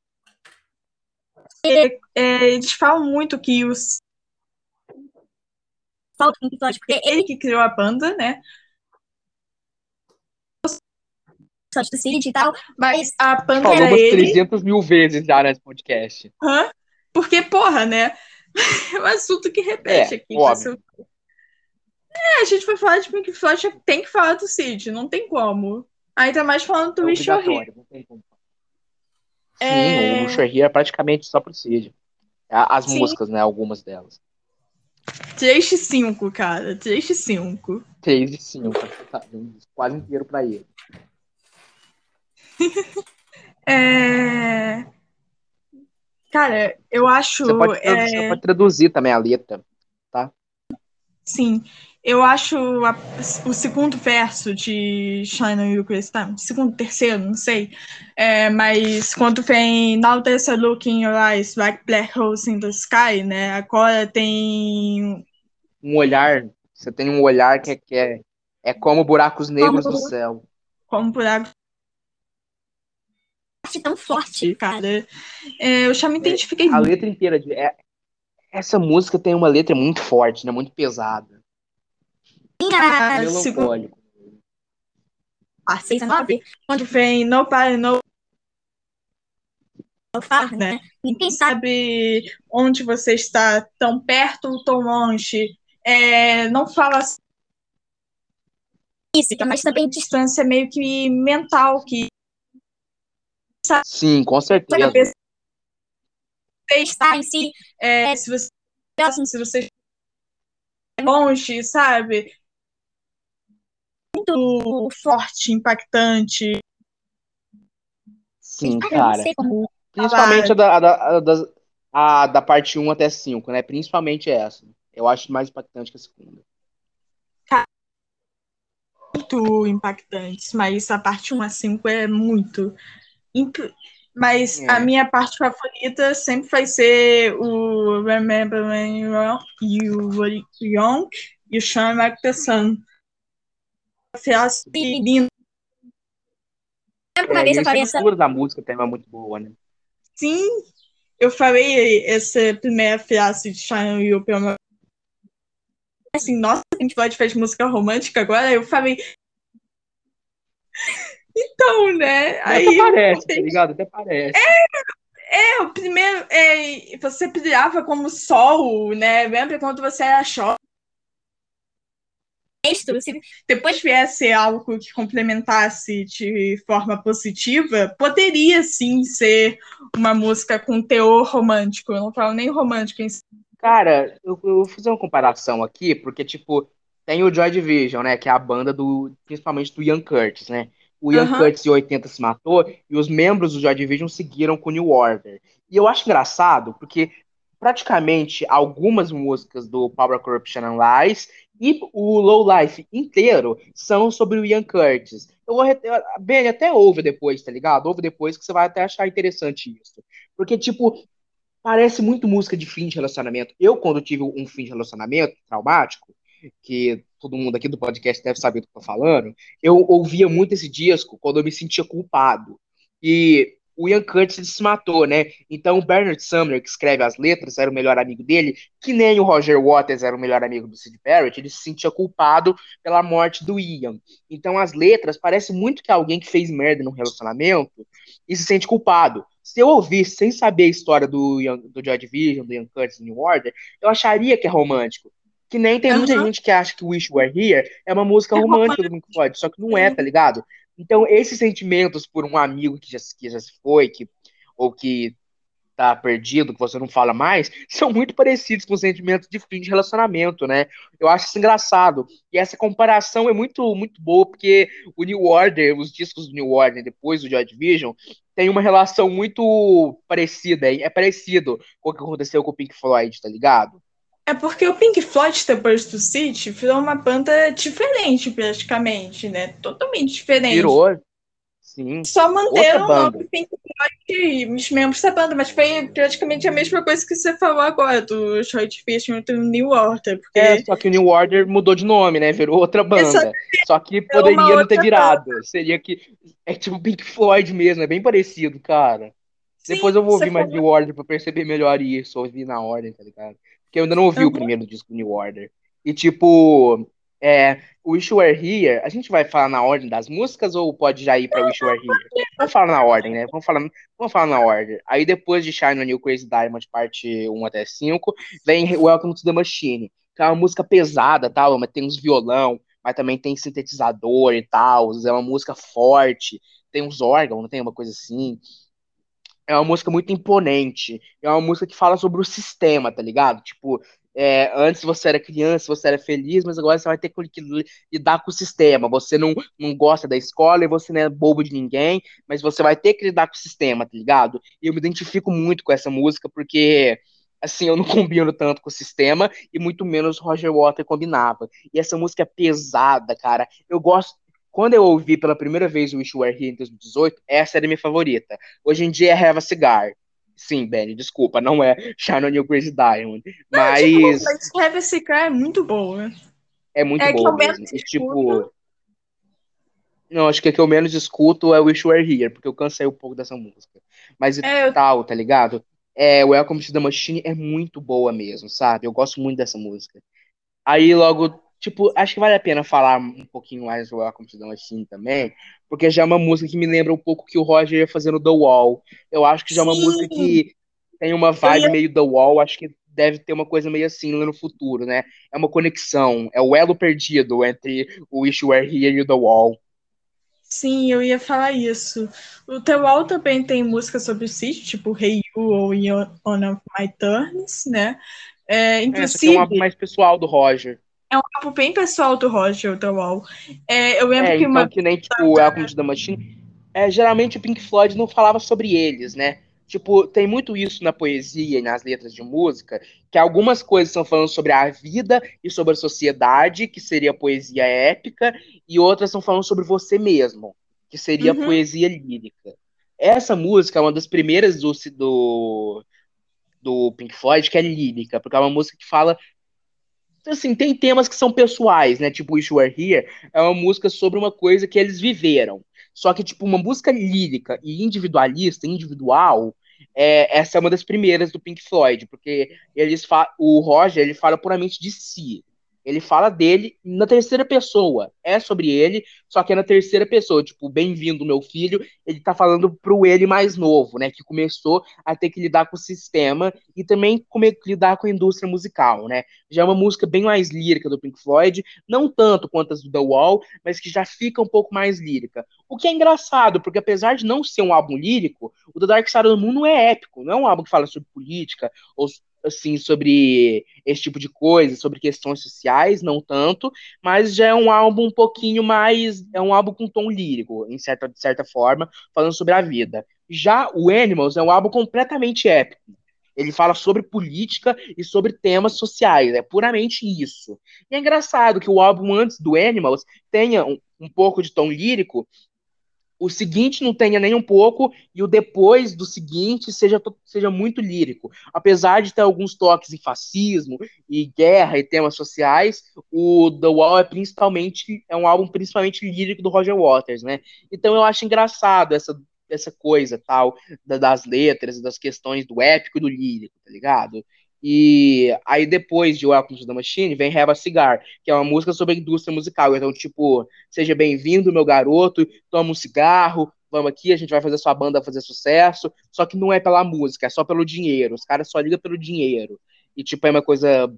é, é, eles falam muito que os do Pink Floyd, porque ele Ele que criou a banda, né? só do Cid e tal. Mas a banda Falou era ele. 300 mil vezes já nesse podcast. Hã? Porque, porra, né? É um assunto que repete É, aqui. óbvio. Você- É, a gente vai falar de Pink Floyd, tem que falar do Cid, não tem como. Ainda mais falando do É. É. Sim, o Cher é praticamente só pro Cid. As Sim. músicas, né? Algumas delas. 3x5, cara. 3x5. 3 e 5. Tá, quase inteiro pra ele. É... Cara, eu acho. Você pode, é, você pode traduzir também a letra. Sim, eu acho a- o segundo verso de Shine on You Crazy Time, segundo, terceiro, não sei, é, mas quando vem Now there's a look in your eyes like black holes in the sky, né, agora tem Um olhar. Você tem um olhar que é, que é, é como buracos negros no céu. como Arte tão forte. cara, É, eu já me identifiquei A letra inteira de. é- essa música tem uma letra muito forte, né? Muito pesada. Ah, Melancólico. A 6 a 9, quando vem Nobody Knows, far, né, né? Ninguém sabe onde você está, tão perto ou tão longe, é, não fala física, mas também distância meio que mental, que Sim, com a certeza. pessoa está em si. é, se você se você é longe, sabe? Muito forte, impactante. Sim, Cara. Principalmente a da, a, da, a, da, a da parte 1 até 5, né? Principalmente essa. Eu acho mais impactante que a segunda. Muito impactantes, mas a parte 1 a 5 é muito. Mas É. a minha parte favorita sempre vai ser o Remember When You Were- You Were Young e o Shine Like the Sun. Frase linda. Lembra uma É, e a estrutura da música também é muito boa, né? Sim, eu falei essa primeira frase de Shine You pela uma- assim, nossa, a gente pode fazer música romântica agora? Eu falei. Né? Aí Até parece, tá eu- ligado? Até parece. é, o primeiro, é, você brilhava como sol, né? Lembra quando você era jovem? Se Depois viesse algo que complementasse de forma positiva, poderia sim ser uma música com teor romântico. Eu não falo nem romântico em si. Cara, eu, eu vou fazer uma comparação aqui, porque, tipo, tem o Joy Division, né? Que é a banda do, principalmente do Ian Curtis, né? O Ian Aham. Curtis em 80 se matou e os membros do Joy Division seguiram com o New Order. E eu acho engraçado, porque praticamente algumas músicas do Power Corruption and Lies e o Low Life inteiro são sobre o Ian Curtis. Eu vou, bem, até ouve depois, tá ligado? Ouve depois que você vai até achar interessante isso. Porque, tipo, parece muito música de fim de relacionamento. Eu, quando tive um fim de relacionamento traumático, que todo mundo aqui do podcast deve saber do que eu tô falando, eu ouvia muito esse disco quando eu me sentia culpado. E o Ian Curtis se matou, né? Então o Bernard Sumner, que escreve as letras, era o melhor amigo dele, que nem o Roger Waters era o melhor amigo do Sid Barrett, ele se sentia culpado pela morte do Ian. Então as letras parecem muito que alguém que fez merda num relacionamento e se sente culpado. Se eu ouvisse sem saber a história do, Ian, do Joy Division, do Ian Curtis New Order, eu acharia que é romântico. Que nem tem muita Aham. gente que acha que Wish Were Here é uma música É romântica do Pink Floyd, só que não é, tá ligado? Então, esses sentimentos por um amigo que já, que já se foi, que, ou que tá perdido, que você não fala mais, são muito parecidos com os sentimentos de fim de relacionamento, né? Eu acho isso engraçado. E essa comparação é muito, muito boa, porque o New Order, os discos do New Order, depois do Joy Division, tem uma relação muito parecida, é parecido com o que aconteceu com o Pink Floyd, tá ligado? É porque o Pink Floyd, depois do City, virou uma banda diferente, praticamente, né? Totalmente diferente. Virou. Sim. Só manteram o nome banda. Pink Floyd e os membros da banda, mas foi praticamente a mesma coisa que você falou agora, do Short Fish e do New Order, porque É, só que o New Order mudou de nome, né? Virou outra banda. Exatamente. Só que poderia não ter virado. Seria que. É tipo Pink Floyd mesmo, é bem parecido, cara. Sim, Depois eu vou ouvir mais falou- New Order pra perceber melhor isso, ouvir na ordem, tá ligado? Porque eu ainda não ouvi o Uhum. primeiro disco do New Order. E tipo, é, Wish You Were Here, a gente vai falar na ordem das músicas ou pode já ir pra Wish You Were Here? Vamos falar na ordem, né? Vamos falar, vamos falar na ordem. Aí depois de Shine on You Crazy Diamond, parte 1 até 5, vem Welcome to the Machine, que é uma música pesada, tal, mas tem uns violão, mas também tem sintetizador e tal, é uma música forte, tem uns órgãos, não tem uma coisa assim. É uma música muito imponente, é uma música que fala sobre o sistema, tá ligado? Tipo, é, antes você era criança, você era feliz, mas agora você vai ter que lidar com o sistema. Você não, não gosta da escola e você não é bobo de ninguém, mas você vai ter que lidar com o sistema, tá ligado? E eu me identifico muito com essa música, porque assim, eu não combino tanto com o sistema e muito menos Roger Water combinava. E essa música é pesada, cara. Eu gosto. Quando eu ouvi pela primeira vez o Wish You Were Here em 2018, essa era minha favorita. Hoje em dia é Have a Cigar. Sim, Benny, desculpa, não é Shine on Your Crazy Diamond. Mas. Não, tipo, mas Have a Cigar é muito boa. É muito é boa mesmo. E, tipo. Não, acho que a que eu menos escuto é Wish You Were Here, porque eu cansei um pouco dessa música. Mas é, tal, tá ligado? é, Welcome to the Machine é muito boa mesmo, sabe? Eu gosto muito dessa música. Aí logo, tipo, acho que vale a pena falar um pouquinho mais do Welcome to the Machine também, porque já é uma música que me lembra um pouco que o Roger ia fazendo The Wall. Eu acho que já é uma Sim. música que tem uma vibe meio The Wall, acho que deve ter uma coisa meio assim lá no futuro, né? É uma conexão, é o elo perdido entre o Wish You Were Here e o The Wall. Sim, eu ia falar isso. O The Wall também tem música sobre o sítio, tipo Hey You ou On of My Turns, né? É, inclusive, é, é um álbum mais pessoal do Roger. É um álbum bem pessoal do Roger, The Wall. É, eu lembro é, que então, uma... que nem tipo, o Welcome to the Machine. É, geralmente o Pink Floyd não falava sobre eles, né? Tipo, tem muito isso na poesia e nas letras de música, que algumas coisas estão falando sobre a vida e sobre a sociedade, que seria poesia épica, e outras estão falando sobre você mesmo, que seria uhum. poesia lírica. Essa música é uma das primeiras do, do, do Pink Floyd que é lírica, porque é uma música que fala assim, tem temas que são pessoais, né? Tipo Wish You Were Here é uma música sobre uma coisa que eles viveram. Só que, tipo, uma música lírica e individualista, individual, é, essa é uma das primeiras do Pink Floyd, porque eles o Roger ele fala puramente de si. Ele fala dele na terceira pessoa. É sobre ele, só que é na terceira pessoa. Tipo, bem-vindo, meu filho. Ele tá falando pro ele mais novo, né? Que começou a ter que lidar com o sistema e também lidar com a indústria musical, né? Já é uma música bem mais lírica do Pink Floyd. Não tanto quanto as do The Wall, mas que já fica um pouco mais lírica. O que é engraçado, porque apesar de não ser um álbum lírico, o The Dark Side of the Moon não é épico. Não é um álbum que fala sobre política ou assim sobre esse tipo de coisa, sobre questões sociais, não tanto, mas já é um álbum um pouquinho mais, é um álbum com tom lírico, em certa de certa forma, falando sobre a vida. Já o Animals é um álbum completamente épico. Ele fala sobre política e sobre temas sociais, é puramente isso. E é engraçado que o álbum antes do Animals tenha um, um pouco de tom lírico, o seguinte não tenha nem um pouco e o depois do seguinte seja, seja muito lírico. Apesar de ter alguns toques em fascismo e guerra e temas sociais, o The Wall é principalmente é um álbum principalmente lírico do Roger Waters, né? Então eu acho engraçado essa essa coisa tal das letras, das questões do épico e do lírico, tá ligado? E aí depois de Welcome to the Machine vem Have a Cigar, que é uma música sobre a indústria musical. Então, tipo, seja bem-vindo, meu garoto, toma um cigarro, vamos aqui, a gente vai fazer sua banda fazer sucesso. Só que não é pela música, é só pelo dinheiro. Os caras só ligam pelo dinheiro. E, tipo, é uma coisa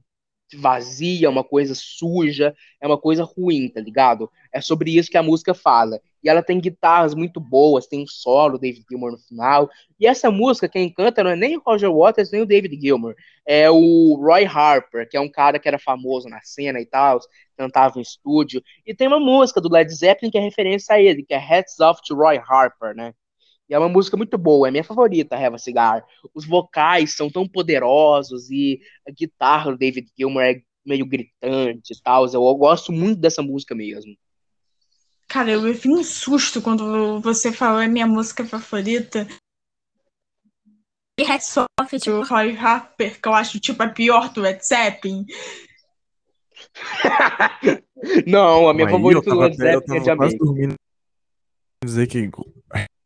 vazia, uma coisa suja, é uma coisa ruim, tá ligado? É sobre isso que a música fala. E ela tem guitarras muito boas, tem um solo, David Gilmour no final. E essa música, quem canta não é nem o Roger Waters, nem o David Gilmour. É o Roy Harper, que é um cara que era famoso na cena e tal, cantava em estúdio. E tem uma música do Led Zeppelin que é referência a ele, que é Hats Off to Roy Harper, né? E é uma música muito boa, é minha favorita, Have a Cigar. Os vocais são tão poderosos e a guitarra do David Gilmour é meio gritante e tal. Eu, gosto muito dessa música mesmo. Cara, eu vi um susto quando você falou é minha música favorita. E Hats Off do Roy Harper, que eu acho tipo a pior do Led Zeppelin. Não, a minha Aí, favorita do Led Zeppelin é de Amém. Dizer que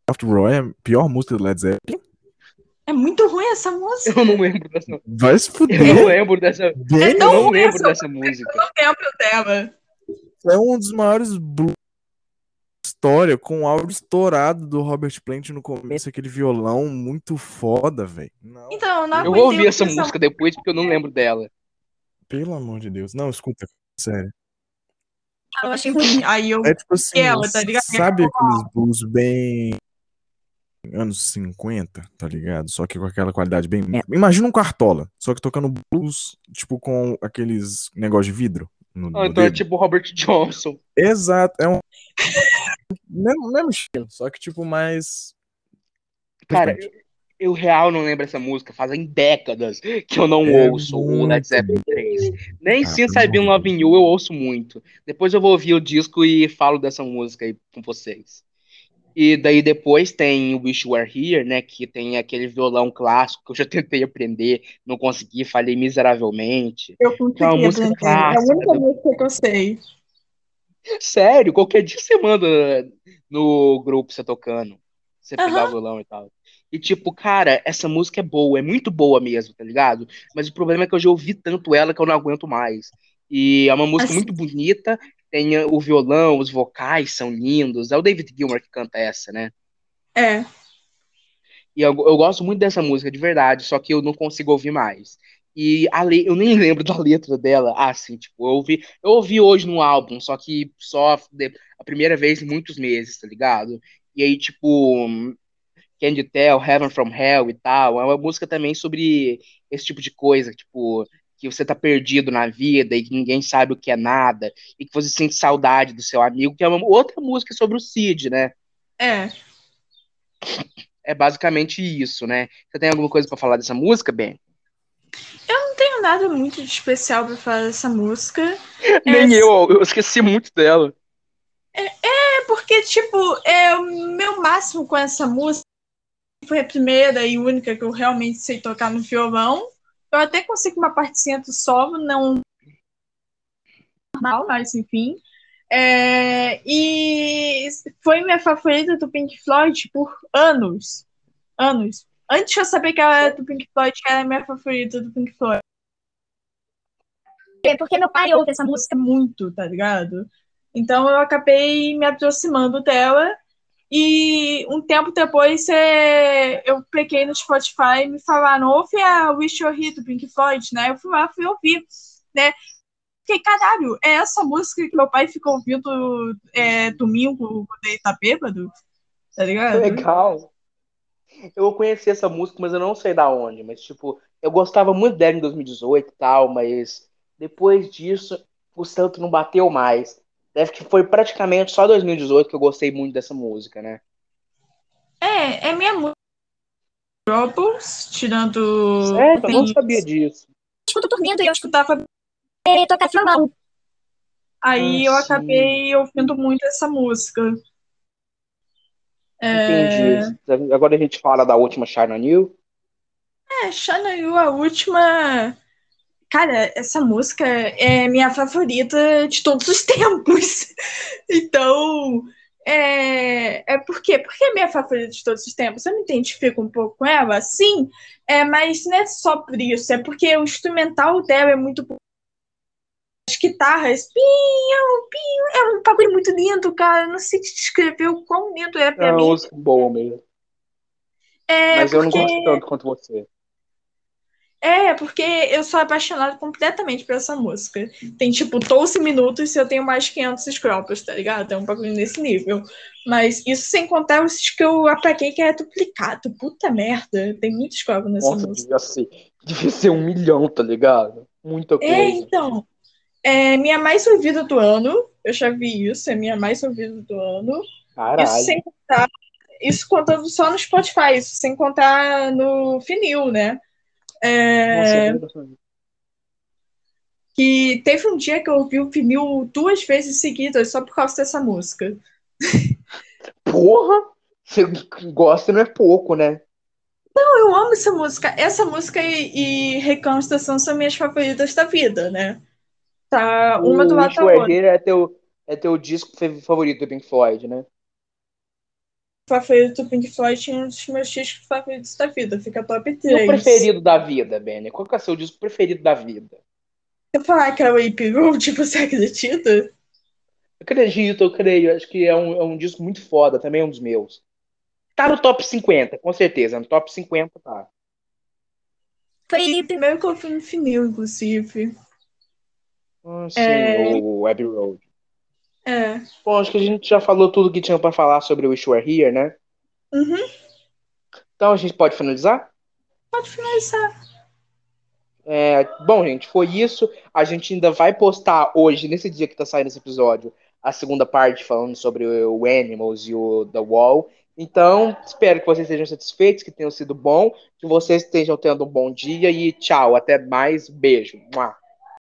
Soft Roy é a pior música do Led Zeppelin? É muito ruim essa música. Eu não lembro dessa. Vai se Eu não fuder. lembro dessa. Bem, É Eu não ruim lembro essa dessa música. Eu não lembro dela. é um dos maiores blues história, com o áudio estourado do Robert Plant no começo, aquele violão muito foda, velho. Então, eu não Eu ouvi essa música depois porque eu não lembro dela. pelo amor de Deus. Não, escuta, sério. Eu achei ruim. Aí eu. É tipo assim, Ela, tá ligado? sabe aqueles blues bem anos 50, tá ligado? Só que com aquela qualidade bem. Imagina um cartola, só que tocando blues, tipo com aqueles negócio de vidro. No, Ah, no então é dedo. tipo Robert Johnson. Exato, é um. mesmo, mesmo estilo, só que tipo mais. Cara, eu, eu real não lembro essa música. Fazem décadas que eu não É ouço o Led Zeppelin 3. Nem Ah, Since I've Been Loving You eu ouço muito. Depois eu vou ouvir o disco e falo dessa música aí com vocês. E daí depois tem o Wish You Were Here, né? Que tem aquele violão clássico que eu já tentei aprender, não consegui, falhei miseravelmente. Eu é consegui música aprender. É a única música que eu sei. Sério, qualquer dia você manda no grupo você tocando. Você pegar Aham. o violão e tal. E tipo, cara, essa música é boa, é muito boa mesmo, tá ligado? Mas o problema é que eu já ouvi tanto ela que eu não aguento mais. E é uma música Assim- muito bonita, tem o violão, os vocais são lindos. É o David Gilmour que canta essa, né? É. E eu, eu gosto muito dessa música, de verdade, só que eu não consigo ouvir mais. E a le... eu nem lembro da letra dela. Ah, sim, tipo, eu ouvi, eu ouvi hoje no álbum, só que só a primeira vez em muitos meses, tá ligado? E aí, tipo, Can You Tell, Heaven from Hell e tal. É uma música também sobre esse tipo de coisa, tipo, que você tá perdido na vida e que ninguém sabe o que é nada, e que você sente saudade do seu amigo, que é uma outra música sobre o Cid, né? É. É basicamente isso, né? Você tem alguma coisa pra falar dessa música, Ben? Não tenho nada muito de especial pra falar dessa música. Nem É, eu, eu esqueci muito dela. É porque, tipo, é o meu máximo com essa música foi a primeira e única que eu realmente sei tocar no violão. Eu até consigo uma partezinha do solo, não normal, mas enfim. É, e foi minha favorita do Pink Floyd por anos. Anos. Antes de eu saber que ela era do Pink Floyd, que ela é minha favorita do Pink Floyd. É porque meu pai ouve essa música. muito, tá ligado? Então eu acabei me aproximando dela e um tempo depois é, eu peguei no Spotify e me falaram, ouve a Wish You're Here do Pink Floyd, né? Eu fui lá, fui ouvir, né? Fiquei, caralho, é essa música que meu pai fica ouvindo é, domingo quando ele tá bêbado, tá ligado? Legal. Eu conheci essa música, mas eu não sei da onde. Mas, tipo, eu gostava muito dela em 2018 e tal, mas depois disso, o santo não bateu mais. Deve que foi praticamente só 2018 que eu gostei muito dessa música, né? É, é minha música. Troubles, tirando. Sério, eu não sabia disso. Escuto dormindo e eu escutava tocar violão. Aí Ah, eu sim. acabei ouvindo muito essa música. É, Entendi. Agora a gente fala da última on You. é, Shana Yu, a última. Cara, essa música é minha favorita de todos os tempos. Então, é, é por quê? Porque é minha favorita de todos os tempos. Eu me identifico um pouco com ela, sim, é, mas não é só por isso, é porque o instrumental dela é muito bom. As guitarras, pinhão, pinhão, é um bagulho muito lindo, cara. Não sei te descrever o quão lindo é É pra uma mim. música boa mesmo. É Mas eu não porque... gosto tanto quanto você. É, porque eu sou apaixonada completamente por essa música. Tem tipo 12 minutos e eu tenho mais 500 scrolls, tá ligado? É um bagulho nesse nível. Mas isso sem contar os que eu apaguei que é duplicado. Puta merda, tem muito scroll nessa Nossa, música. devia ser, devia ser um milhão, tá ligado? Muita coisa. É, então. É minha mais ouvida do ano. Eu já vi isso, é minha mais ouvida do ano. Isso Caralho. sem contar. Isso contando só no Spotify, isso sem contar no vinil, né? É, Nossa, que teve um dia que eu ouvi o vinil duas vezes seguidas só por causa dessa música. porra! Você gosta não é pouco, né? Eu amo essa música. Essa música e, e Reconstrução são minhas favoritas da vida, né? Tá uma do o lado da outra. É teu, é teu disco fa- favorito do Pink Floyd, né? favorito do Pink Floyd e um dos meus discos favoritos da vida. Fica top E o 3. preferido da vida, Benny? Qual que é o seu disco preferido da vida? Se eu falar que é o Ape Road, você acredita? Acredito, eu creio. Acho que é um, é um disco muito foda, também é um dos meus. Tá no top 50, com certeza. No top 50 tá. Foi Primeiro que eu fui no vinil, inclusive. Ah, sim, É. o Abbey Road. É. Bom, acho que a gente já falou tudo que tinha pra falar sobre o Wish You Were Here, né? Uhum. Então a gente pode finalizar? Pode finalizar. É, bom, gente, foi isso. A gente ainda vai postar hoje, nesse dia que tá saindo esse episódio, a segunda parte falando sobre o Animals e o The Wall. Então, espero que vocês estejam satisfeitos, que tenham sido bom, que vocês estejam tendo um bom dia e tchau, até mais, beijo. Mua.